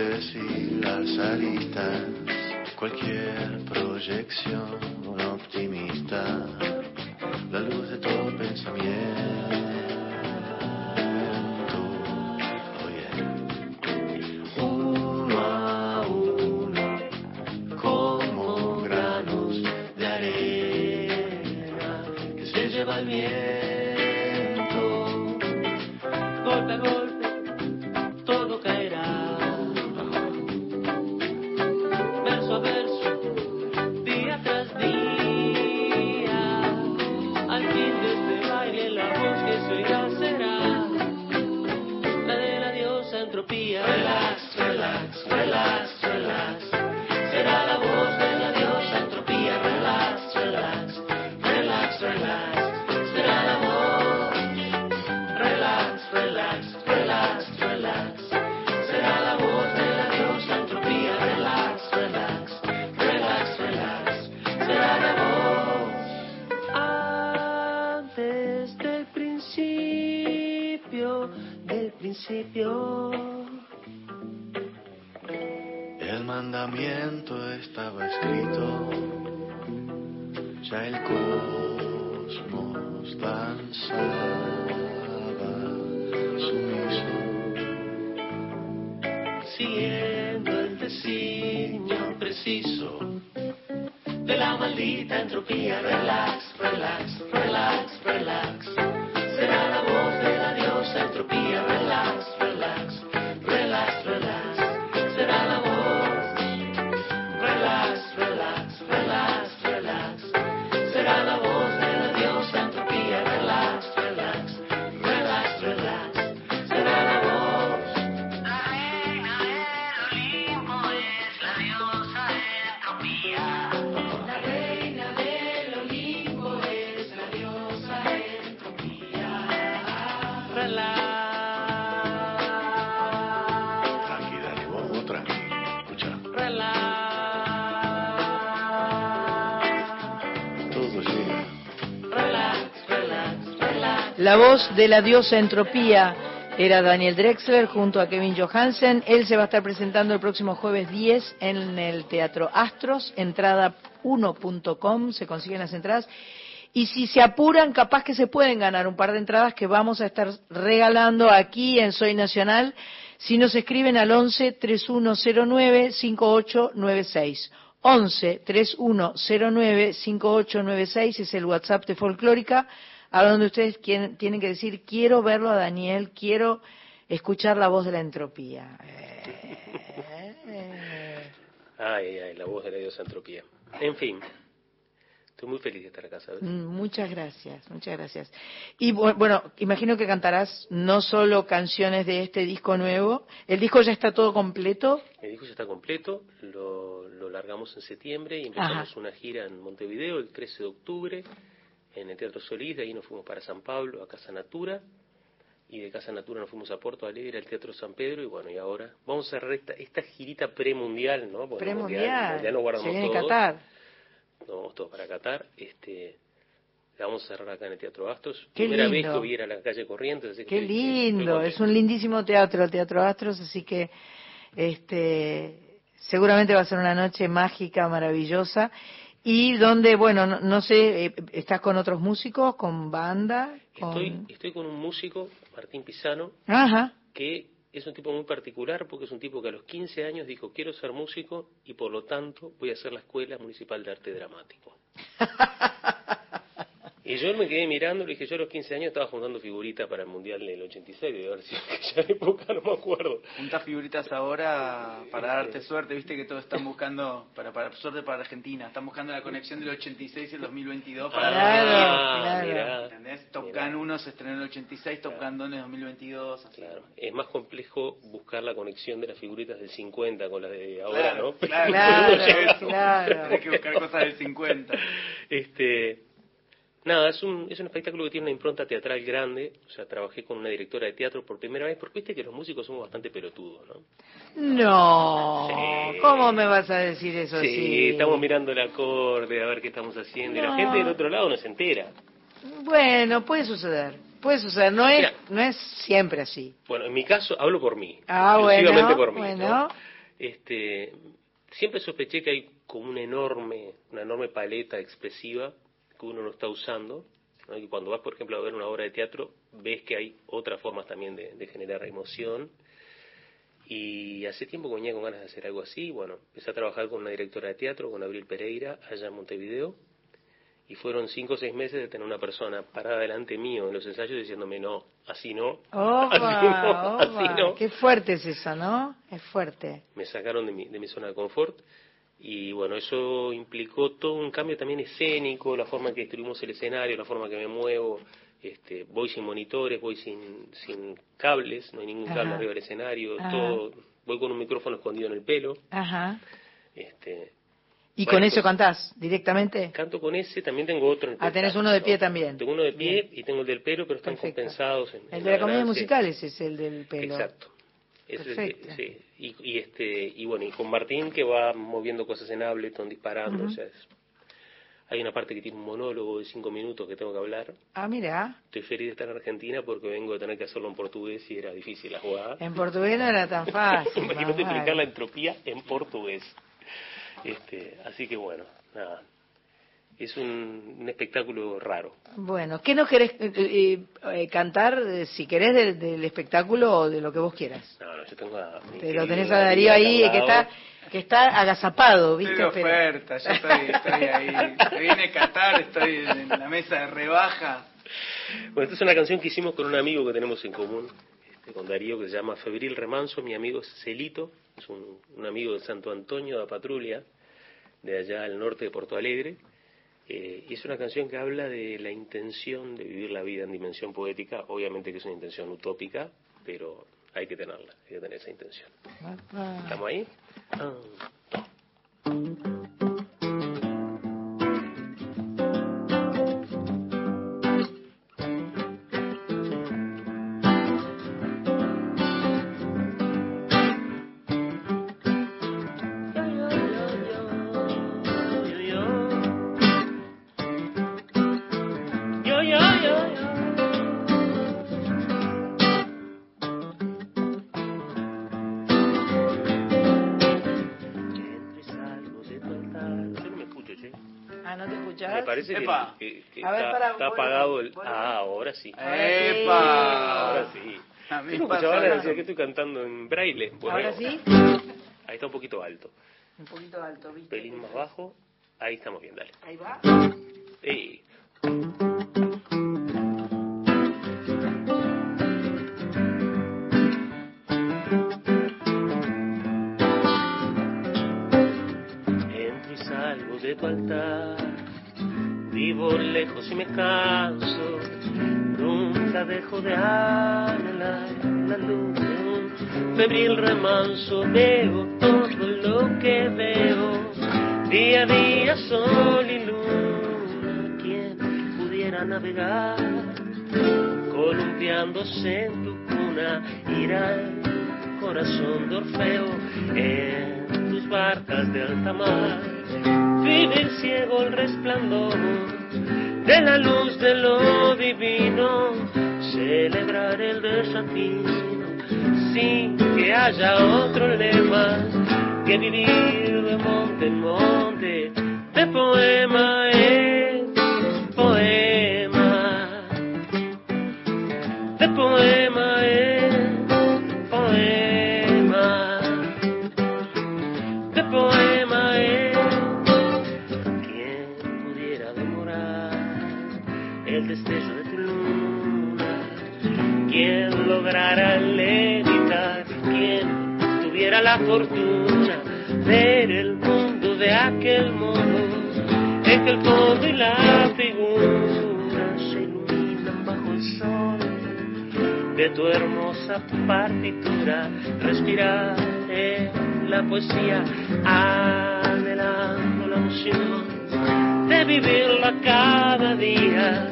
vértices y las aristas, cualquier proyección optimista, voz de la diosa Entropía era Daniel Drexler junto a Kevin Johansen. Él se va a estar presentando el próximo jueves 10 en el Teatro Astros, entrada1.com, se consiguen las entradas. Y si se apuran, capaz que se pueden ganar un par de entradas que vamos a estar regalando aquí en Soy Nacional si nos escriben al 11 3109 5896. 11 3109 5896 es el WhatsApp de Folclórica, a donde ustedes quieren- tienen que decir, quiero verlo a Daniel, quiero escuchar la voz de la entropía. Ay, ay, la voz de la diosa entropía. En fin, estoy muy feliz de estar acá, ¿sabes? Mm, Muchas gracias, muchas gracias. Y bu- bueno, imagino que cantarás no solo canciones de este disco nuevo, el disco ya está todo completo. El disco ya está completo, lo, lo largamos en septiembre y empezamos Ajá. una gira en Montevideo el 13 de octubre en el Teatro Solís, de ahí nos fuimos para San Pablo, a Casa Natura, y de Casa Natura nos fuimos a Porto Alegre, al Teatro San Pedro, y bueno, y ahora vamos a cerrar esta, esta girita premundial, ¿no? Premundial. Ya nos Se guardamos viene todos, Qatar. nos vamos todos para Qatar, este... La vamos a cerrar acá en el Teatro Bastos. Qué Primera vez lindo. que voy a ir a la calle Corrientes. Así que Qué estoy- lindo, es un lindísimo teatro, el Teatro Astros, así que este seguramente va a ser una noche mágica, maravillosa. Y donde, bueno, no, no sé, eh, ¿estás con otros músicos, con banda? Con... Estoy, estoy con un músico, Martín Pisano, Ajá. que es un tipo muy particular porque es un tipo que a los 15 años dijo quiero ser músico y por lo tanto voy a hacer la Escuela Municipal de Arte Dramático. y yo me quedé mirando y le dije, yo a los 15 años estaba juntando figuritas para el Mundial del 86, debe haber sido aquella época, no me acuerdo. Juntas figuritas ahora para darte suerte, viste que todos están buscando, para, para suerte para Argentina, están buscando la conexión del 86 y el 2022 para Claro, Argentina. claro. ¿Entendés? Top Gun 1 se estrenó en el 86, Top Gun 2 en el 2022. así. Claro, es más complejo buscar la conexión de las figuritas del 50 con las de ahora, Claro, ¿no? claro, Claro, claro. Tenés que buscar cosas del 50. Este, nada, es un, es un espectáculo que tiene una impronta teatral grande. O sea, trabajé con una directora de teatro por primera vez, porque viste que los músicos somos bastante pelotudos, ¿no? No, Sí. ¿cómo me vas a decir eso sí, así? estamos mirando el acorde, a ver qué estamos haciendo, y la gente del otro lado no se entera. Bueno, puede suceder, puede suceder, no es, Mira. no es siempre así. Bueno, en mi caso, hablo por mí. Ah, exclusivamente bueno, por mí. bueno. ¿no? Este, siempre sospeché que hay como una enorme, una enorme paleta expresiva que uno no está usando. ¿no? Y cuando vas, por ejemplo, a ver una obra de teatro, ves que hay otras formas también de, de generar emoción. Y hace tiempo que venía con ganas de hacer algo así. Bueno, empecé a trabajar con una directora de teatro, con Abril Pereira, allá en Montevideo. Y fueron cinco o seis meses de tener una persona parada delante mío en los ensayos diciéndome, no, así no, Opa, así no, así no. qué fuerte es eso, ¿no? Es fuerte. me sacaron de mi, de mi zona de confort y bueno, eso implicó todo un cambio también escénico, la forma en que distribuimos el escenario, la forma en que me muevo, este, voy sin monitores, voy sin, sin cables, no hay ningún cable Ajá. arriba del escenario, Ajá. todo, voy con un micrófono escondido en el pelo, Ajá. este, ¿Y Bueno, con eso pues- cantás directamente? canto con ese, también tengo otro en el Ah, tenés uno de pie también. Tengo uno de pie y tengo el del pelo, pero están Perfecto. compensados. En, El en de la comedia ganancia. musical ese es el del pelo. Exacto. Ese es el sí. Y, y este y bueno y con Martín que va moviendo cosas en Ableton disparando o sea es- hay una parte que tiene un monólogo de cinco minutos que tengo que hablar. Ah, mira, estoy feliz de estar en Argentina porque vengo de tener que hacerlo en portugués y era difícil la jugada. En portugués no era tan fácil. imagínate explicar la entropía en portugués. Este así que bueno nada es un, un espectáculo raro Bueno, ¿qué nos querés eh, eh, eh, cantar, eh, si querés, del, del espectáculo o de lo que vos quieras? no no yo tengo a Te lo tenés a Darío ahí, que está que está agazapado, ¿viste? Estoy de oferta, yo estoy, estoy ahí. Se viene Qatar, estoy en la mesa de rebaja. Bueno, esta es una canción que hicimos con un amigo que tenemos en común, este, con Darío, que se llama Febril Remanso. Mi amigo es Celito, es un, un amigo de Santo Antonio de Patrulia, de allá al norte de Porto Alegre. Eh, y es una canción que habla de la intención de vivir la vida en dimensión poética. Obviamente que es una intención utópica, pero hay que tenerla, hay que tener esa intención. ¿Estamos ahí? Ah. Parece que, que- que ver, está, pará, está vuelve, apagado el... vuelve. Ah, ahora sí. ¡Epa! Ahora sí. Yo escuchaba nada, eso. decía que estoy cantando en braille. Bueno, ¿Ahora sí? Ahí está un poquito alto. Un poquito alto, Un ¿viste? pelín más bajo. Ahí estamos bien, dale. Ahí va. Ey. Y me canso, nunca dejo de anhelar la luz. De un febril remanso, veo todo lo que veo, día a día sol y luna, quien pudiera navegar, columpiándose en tu cuna, ir al corazón de Orfeo en tus barcas de alta mar, vivir ciego el resplandor de la luz de lo divino, celebrar el desatino sin que haya otro lema que vivir de monte en monte, de poema lograra levitar, quien tuviera la fortuna ver el mundo de aquel modo, en que el fondo y la figura se iluminan bajo el sol de tu hermosa partitura, respirar en la poesía, anhelando la emoción de vivirla cada día,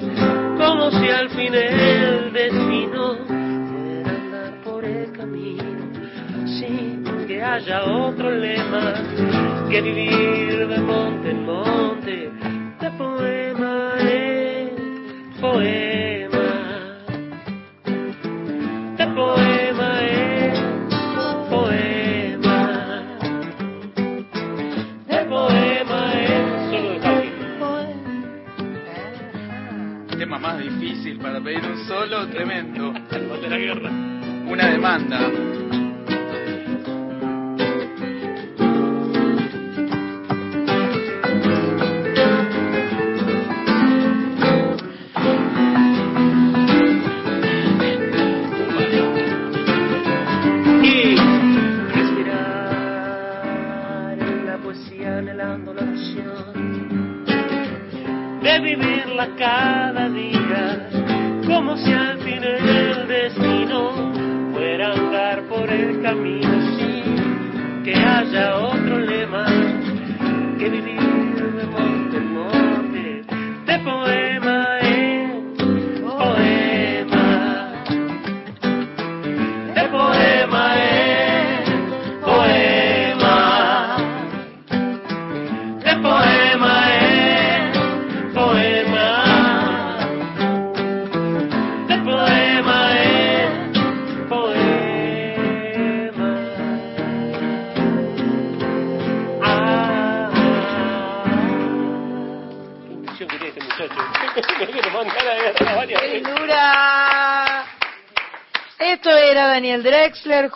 como si al fin el destino haya otro lema que vivir de monte en monte, de poema en poema de poema en poema, de poema en solo de. Tema más difícil para pedir un solo, tremendo. De la guerra. Una demanda.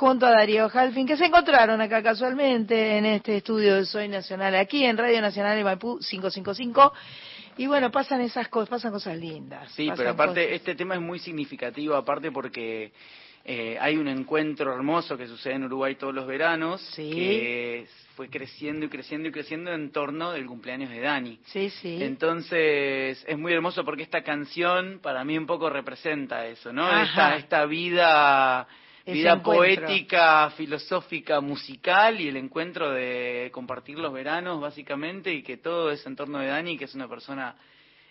Junto a Darío Halfin, que se encontraron acá casualmente en este estudio de Soy Nacional, aquí en Radio Nacional de Maipú 555. Y bueno, pasan esas cosas, pasan cosas lindas. Sí, pero aparte cosas. este tema es muy significativo, aparte porque eh, hay un encuentro hermoso que sucede en Uruguay todos los veranos, Sí. que fue creciendo y creciendo y creciendo en torno del cumpleaños de Dani. Sí, sí. Entonces es muy hermoso porque esta canción para mí un poco representa eso, ¿no? Esta, esta vida, vida encuentro. poética, filosófica, musical y el encuentro de compartir los veranos básicamente y que todo es en torno de Dani, que es una persona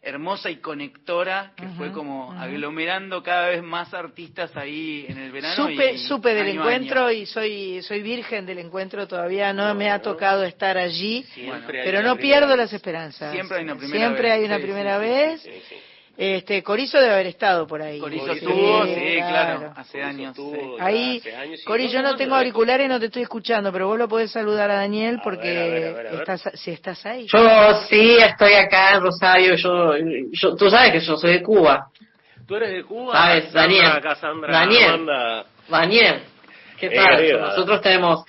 hermosa y conectora que fue como aglomerando cada vez más artistas ahí en el verano. Supe, y supe del año a año. encuentro y soy soy virgen del encuentro todavía, no me ha tocado estar allí, Siempre pero no pierdo vez. las esperanzas. Siempre hay una primera Siempre vez. hay una Sí, primera sí, vez. sí, sí, sí. Este, Corizo debe haber estado por ahí. Corizo estuvo, sí, claro, hace años. sí. Ahí, hace años y Cori, yo no tengo auriculares, no te estoy escuchando, pero vos lo podés saludar a Daniel porque ver, a ver, a ver, a ver. estás, si estás ahí. Yo sí estoy acá en Rosario, yo, yo, tú sabes que yo soy de Cuba. Tú eres de Cuba. Sabes, Sandra, Daniel. Cassandra, Daniel. Daniel, ¿qué Eh, tal? querida. Nosotros tenemos,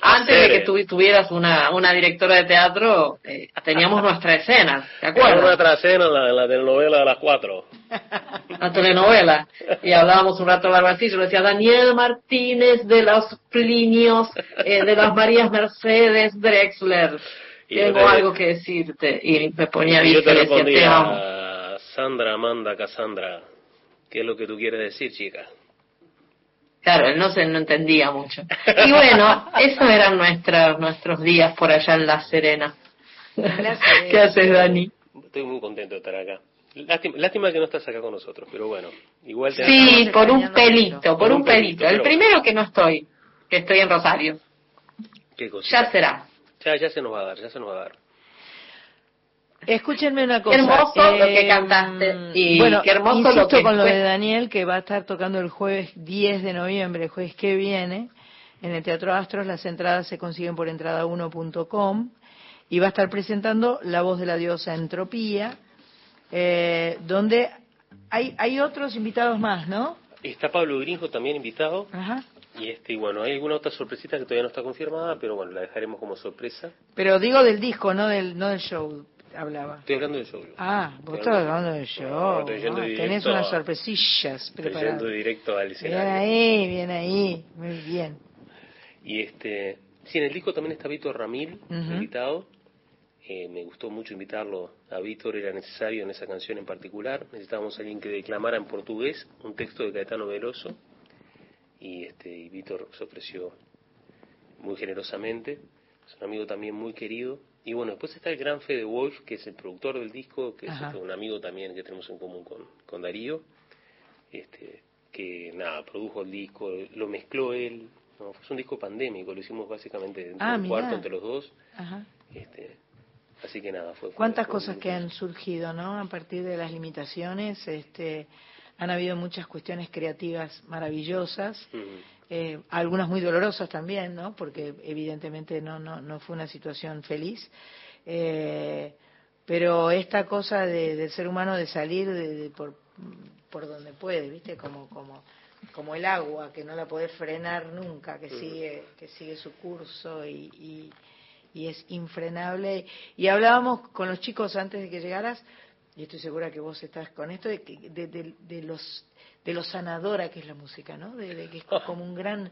antes de que tú tuvieras una, una directora de teatro, eh, teníamos nuestra escena, ¿te Era acuerdas? trascena en la, la telenovela de las cuatro. La telenovela. Y hablábamos un rato largo así, yo le decía, Daniel Martínez de los Plinios, eh, de las Marías Mercedes Drexler. Y Tengo te- algo que decirte. Y me ponía Y yo te decía, te respondía, Sandra, Amanda, Cassandra, ¿qué es lo que tú quieres decir, chica? Claro, él no se no entendía mucho. Y bueno, esos eran nuestros nuestros días por allá en La Serena. ¿Qué haces, Dani? Estoy muy contento de estar acá. Lástima, lástima que no estás acá con nosotros, pero bueno, igual te Sí, por un pelito, por un pelito. El pero- primero que no estoy, que estoy en Rosario. ¿Qué cosa? Ya será. Ya, ya se nos va a dar, ya se nos va a dar. Escúchenme una cosa. hermoso lo que eh, cantaste y bueno, qué hermoso insisto lo que con lo de Daniel, que va a estar tocando el jueves 10 de noviembre, el jueves que viene, en el Teatro Astros. Las entradas se consiguen por entrada1.com y va a estar presentando La voz de la diosa Entropía, eh, donde hay, hay otros invitados más, ¿no? Está Pablo Grinjo también invitado. Ajá. Y este, y bueno, hay alguna otra sorpresita que todavía no está confirmada, pero bueno, la dejaremos como sorpresa. Pero digo del disco, no del, no del show, hablaba. Estoy hablando show. yo. Ah, vos Estoy estás hablando del show. No, estoy yendo Ah, directo tenés unas sorpresillas Estoy preparadas. yendo directo al Bien escenario. ahí, bien ahí, muy bien. Y este, sí, en el disco también está Víctor Ramil, Ujú. invitado. Eh, me gustó mucho invitarlo a Víctor, era necesario en esa canción en particular. Necesitábamos a alguien que declamara en portugués un texto de Caetano Veloso. Y, este, y Víctor se ofreció muy generosamente. Es un amigo también muy querido. Y bueno, después está el gran Fede Wolf, que es el productor del disco, que es Ajá. este, un amigo también que tenemos en común con, con Darío. Este, que nada, produjo el disco, lo mezcló él. ¿no? Fue un disco pandémico, lo hicimos básicamente dentro Ah, del cuarto entre los dos. Ajá. Este, así que nada, fue. fue- Cuántas fue cosas que han surgido, ¿no? A partir de las limitaciones, este, han habido muchas cuestiones creativas maravillosas, eh, algunas muy dolorosas también, ¿no? Porque evidentemente no, no, no fue una situación feliz. Eh, pero esta cosa de- del ser humano de salir de, de por, por donde puede, ¿viste? Como, como, como el agua, que no la podés frenar nunca, que sigue, que sigue su curso y, y, y es infrenable. Y hablábamos con los chicos antes de que llegaras, y estoy segura que vos estás con esto, de, que- de, de- de los de lo sanadora que es la música, ¿no? De, que es como un gran,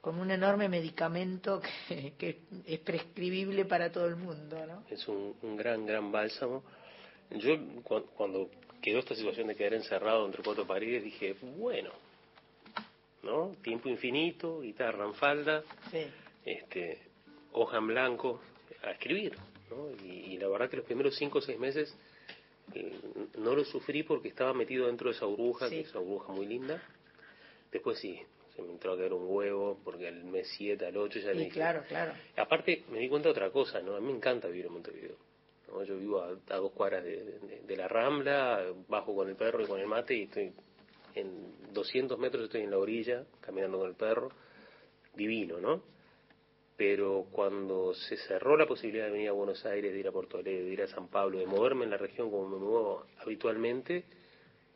como un enorme medicamento que, que es prescribible para todo el mundo, ¿no? Es un, un gran, gran bálsamo. Yo, cu- cuando quedó esta situación de quedar encerrado entre cuatro paredes, dije, bueno, ¿no? Tiempo infinito, guitarra en falda, Sí. este, hoja en blanco, a escribir, ¿no? Y, y la verdad que los primeros cinco o seis meses no lo sufrí porque estaba metido dentro de esa burbuja, Sí. que es una burbuja muy linda. Después sí, se me entró a caer un huevo, porque al mes 7, al 8 ya Y dije, claro, claro. Aparte, me di cuenta de otra cosa, ¿no? A mí me encanta vivir en Montevideo. ¿no? Yo vivo a, a dos cuadras de, de- de la Rambla, bajo con el perro y con el mate y estoy en 200 metros, estoy en la orilla, caminando con el perro. Divino, ¿no? Pero cuando se cerró la posibilidad de venir a Buenos Aires, de ir a Porto Alegre, de ir a San Pablo, de moverme en la región como me muevo habitualmente,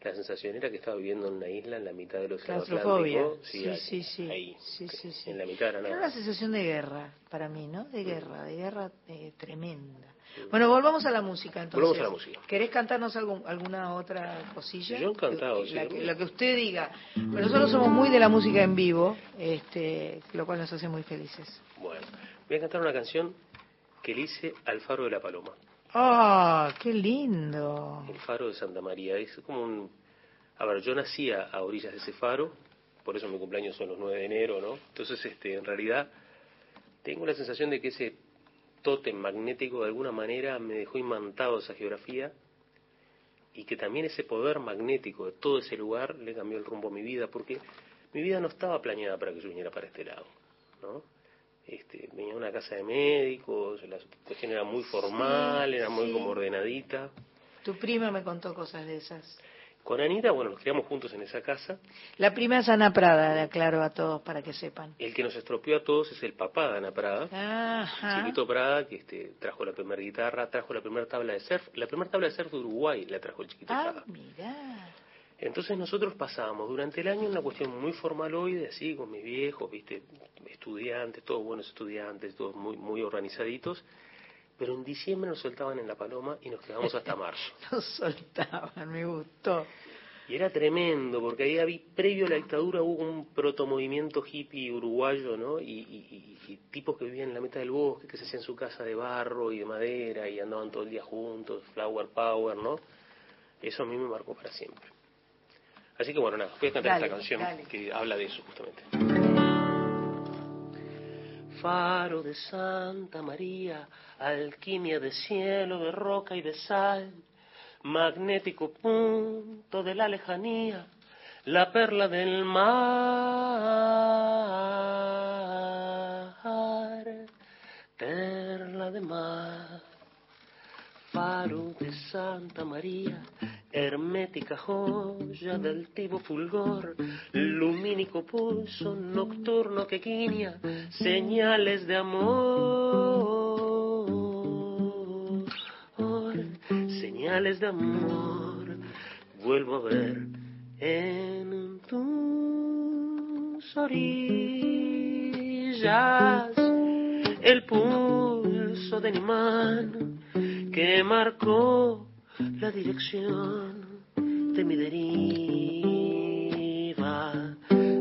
la sensación era que estaba viviendo en una isla en la mitad del océano. Atlántico. Sí, sí, sí. ahí, Sí, sí, sí. en la mitad de la Era una sensación de guerra para mí, ¿no? De guerra, de guerra eh, tremenda. Bueno, volvamos a la música entonces. Volvamos a la música. ¿Querés cantarnos algún- alguna otra cosilla? Yo encantado, La sí. Lo que usted diga. Pero nosotros somos muy de la música en vivo, este, lo cual nos hace muy felices. Bueno, voy a cantar una canción que le hice al Faro de la Paloma. ¡Ah, qué lindo! El Faro de Santa María. Es como un... A ver, yo nací a, a orillas de ese faro, por eso mi cumpleaños son los 9 de enero, ¿no? Entonces, este, en realidad, tengo la sensación de que ese tótem magnético de alguna manera me dejó imantado esa geografía y que también ese poder magnético de todo ese lugar le cambió el rumbo a mi vida, porque mi vida no estaba planeada para que yo viniera para este lado, ¿no? Este, venía de una casa de médicos, la cuestión era muy formal, era muy sí. como ordenadita. Tu prima me contó cosas de esas. Con Anita, bueno, nos criamos juntos en esa casa. La prima es Ana Prada, le aclaro a todos para que sepan. El que nos estropeó a todos es el papá de Ana Prada. Ajá. Chiquito Prada, que este, trajo la primera guitarra, trajo la primera tabla de surf. La primera tabla de surf de Uruguay la trajo el Chiquito Ah, Prada. mirá. Entonces nosotros pasábamos durante el año una cuestión muy formaloide, así, con mis viejos, viste, estudiantes, todos buenos estudiantes, todos muy, muy organizaditos. Pero en diciembre nos soltaban en La Paloma y nos quedamos hasta marzo. Nos soltaban, me gustó. Y era tremendo, porque ahí había, previo a la dictadura hubo un protomovimiento hippie uruguayo, ¿no? Y, y- y- y tipos que vivían en la mitad del bosque, que se hacían su casa de barro y de madera y andaban todo el día juntos, flower power, ¿no? Eso a mí me marcó para siempre. Así que bueno, nada, voy a cantar Dale, esta canción dale. que habla de eso justamente. Faro de Santa María, alquimia de cielo, de roca y de sal, magnético punto de la lejanía, la perla del mar, perla de mar, faro de Santa María, hermética joya del tibo fulgor, lumínico pulso nocturno que guiña señales de amor, señales de amor, vuelvo a ver en tus orillas el pulso del imán que marcó la dirección de mi deriva.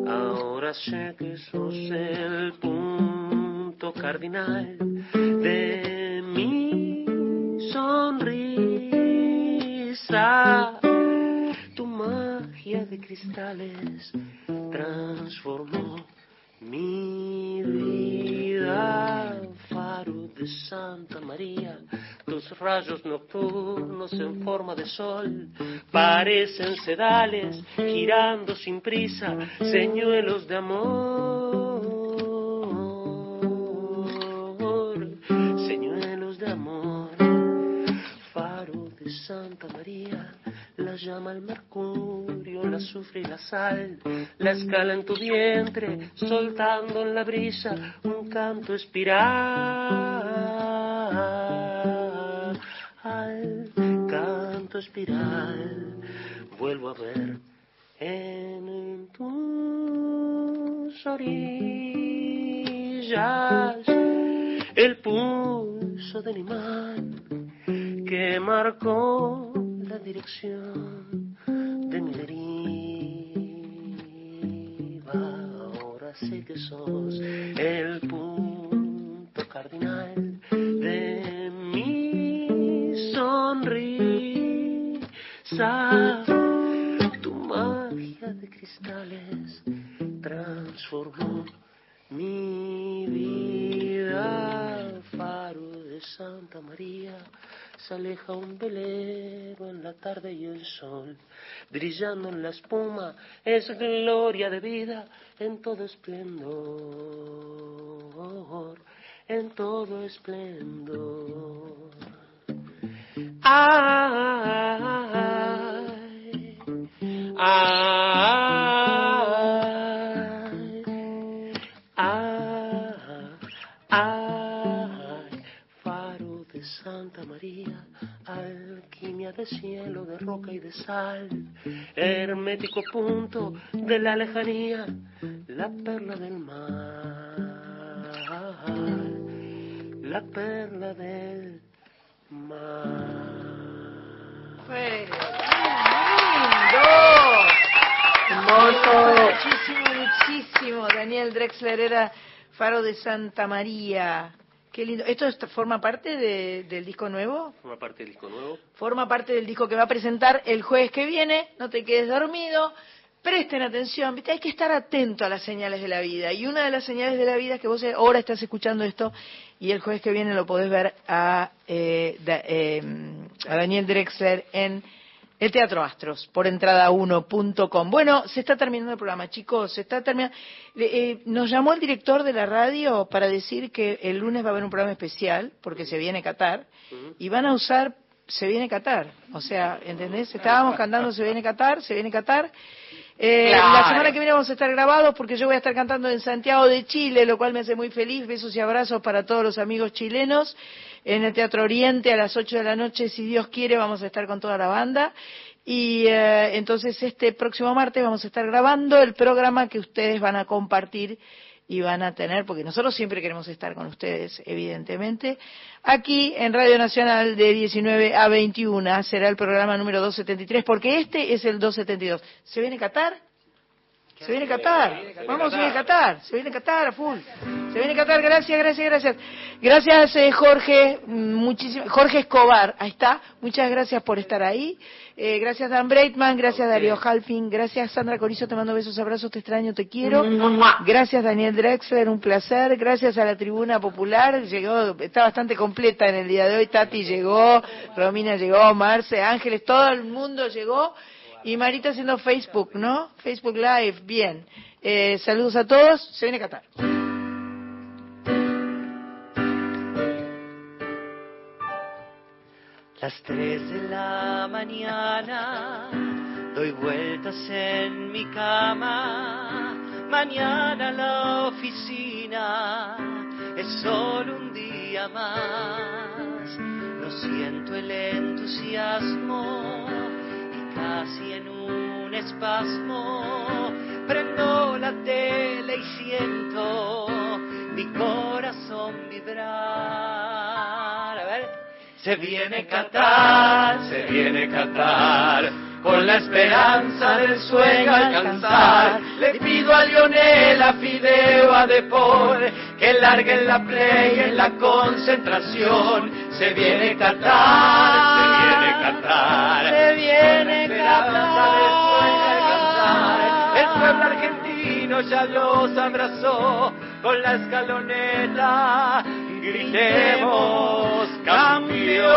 Ahora sé que sos el punto cardinal de mi sonrisa. Tu magia de cristales transformó mi vida, de Santa María, tus rayos nocturnos en forma de sol parecen sedales girando sin prisa, señuelos de amor, señuelos de amor, faro de Santa María, llama el mercurio, la azufre y la sal, la escala en tu vientre, soltando en la brisa un canto espiral, canto espiral, vuelvo a ver en tus orillas el pulso del imán que marcó la dirección de mi deriva. Ahora sé que sos el punto cardinal de mi sonrisa. Tu magia de cristales transformó mi vida, Santa María, se aleja un velero en la tarde y el sol, brillando en la espuma, es gloria de vida en todo esplendor, en todo esplendor. Ay, María, alquimia de cielo, de roca y de sal, hermético punto de la lejanía, la perla del mar, la perla del mar. Lindo. Hermoso. Muchísimo, muchísimo. Daniel Drexler era Faro de Santa María. Qué lindo. ¿Esto est- forma parte de- del disco nuevo? Forma parte del disco nuevo. Forma parte del disco que va a presentar el jueves que viene. No te quedes dormido. Presten atención, ¿viste? hay que estar atento a las señales de la vida. Y una de las señales de la vida es que vos ahora estás escuchando esto y el jueves que viene lo podés ver a, eh, da- eh, a Daniel Drexler en el Teatro Astros, por entrada1.com. Bueno, se está terminando el programa, chicos, se está terminando. Le- eh, nos llamó el director de la radio para decir que el lunes va a haber un programa especial, porque se viene Qatar, y van a usar se viene Qatar. O sea, ¿entendés? Estábamos cantando Se viene Qatar, se viene Qatar. Eh, Claro. La semana que viene vamos a estar grabados porque yo voy a estar cantando en Santiago de Chile, lo cual me hace muy feliz. Besos y abrazos para todos los amigos chilenos. En el Teatro Oriente a las 8 de la noche, si Dios quiere, vamos a estar con toda la banda. Y eh, entonces este próximo martes vamos a estar grabando el programa que ustedes van a compartir y van a tener, porque nosotros siempre queremos estar con ustedes, evidentemente. Aquí en Radio Nacional de 19 a 21 será el programa número 273, porque este es el 272. ¿Se viene Qatar? Se viene Qatar. Vamos, se viene Qatar. Se viene Qatar a full. Se viene Qatar. Gracias, gracias, gracias. Gracias, eh, Jorge. Muchísimo. Jorge Escobar. Ahí está. Muchas gracias por estar ahí. Eh, gracias, Dan Breitman. Gracias, Darío Halfin. Gracias, Sandra Corizo. Te mando besos, abrazos. Te extraño, te quiero. Gracias, Daniel Drexler. Un placer. Gracias a la Tribuna Popular. Llegó, está bastante completa en el día de hoy. Tati llegó. Romina llegó. Marce, Ángeles. Todo el mundo llegó. Y Marita haciendo Facebook, ¿no? Facebook Live, bien. Eh, saludos a todos, se viene Qatar. Las tres de la mañana doy vueltas en mi cama. Mañana la oficina es solo un día más. No siento el entusiasmo casi en un espasmo prendo la tele y siento mi corazón vibrar. A ver. Se viene Qatar, se viene Qatar, con la esperanza del sueño alcanzar. Le pido a Lionel, a Fideo, a Depor, que larguen la play en la concentración. Se viene Qatar, se viene se esperanza del sueño alcanzar. El pueblo argentino ya los abrazó con la escaloneta. Gritemos campeón.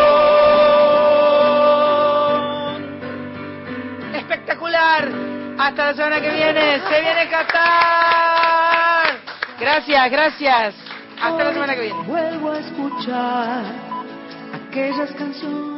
Espectacular. Hasta la semana que viene. Se viene Qatar. Gracias, gracias. Hasta la semana que viene. Vuelvo a escuchar aquellas canciones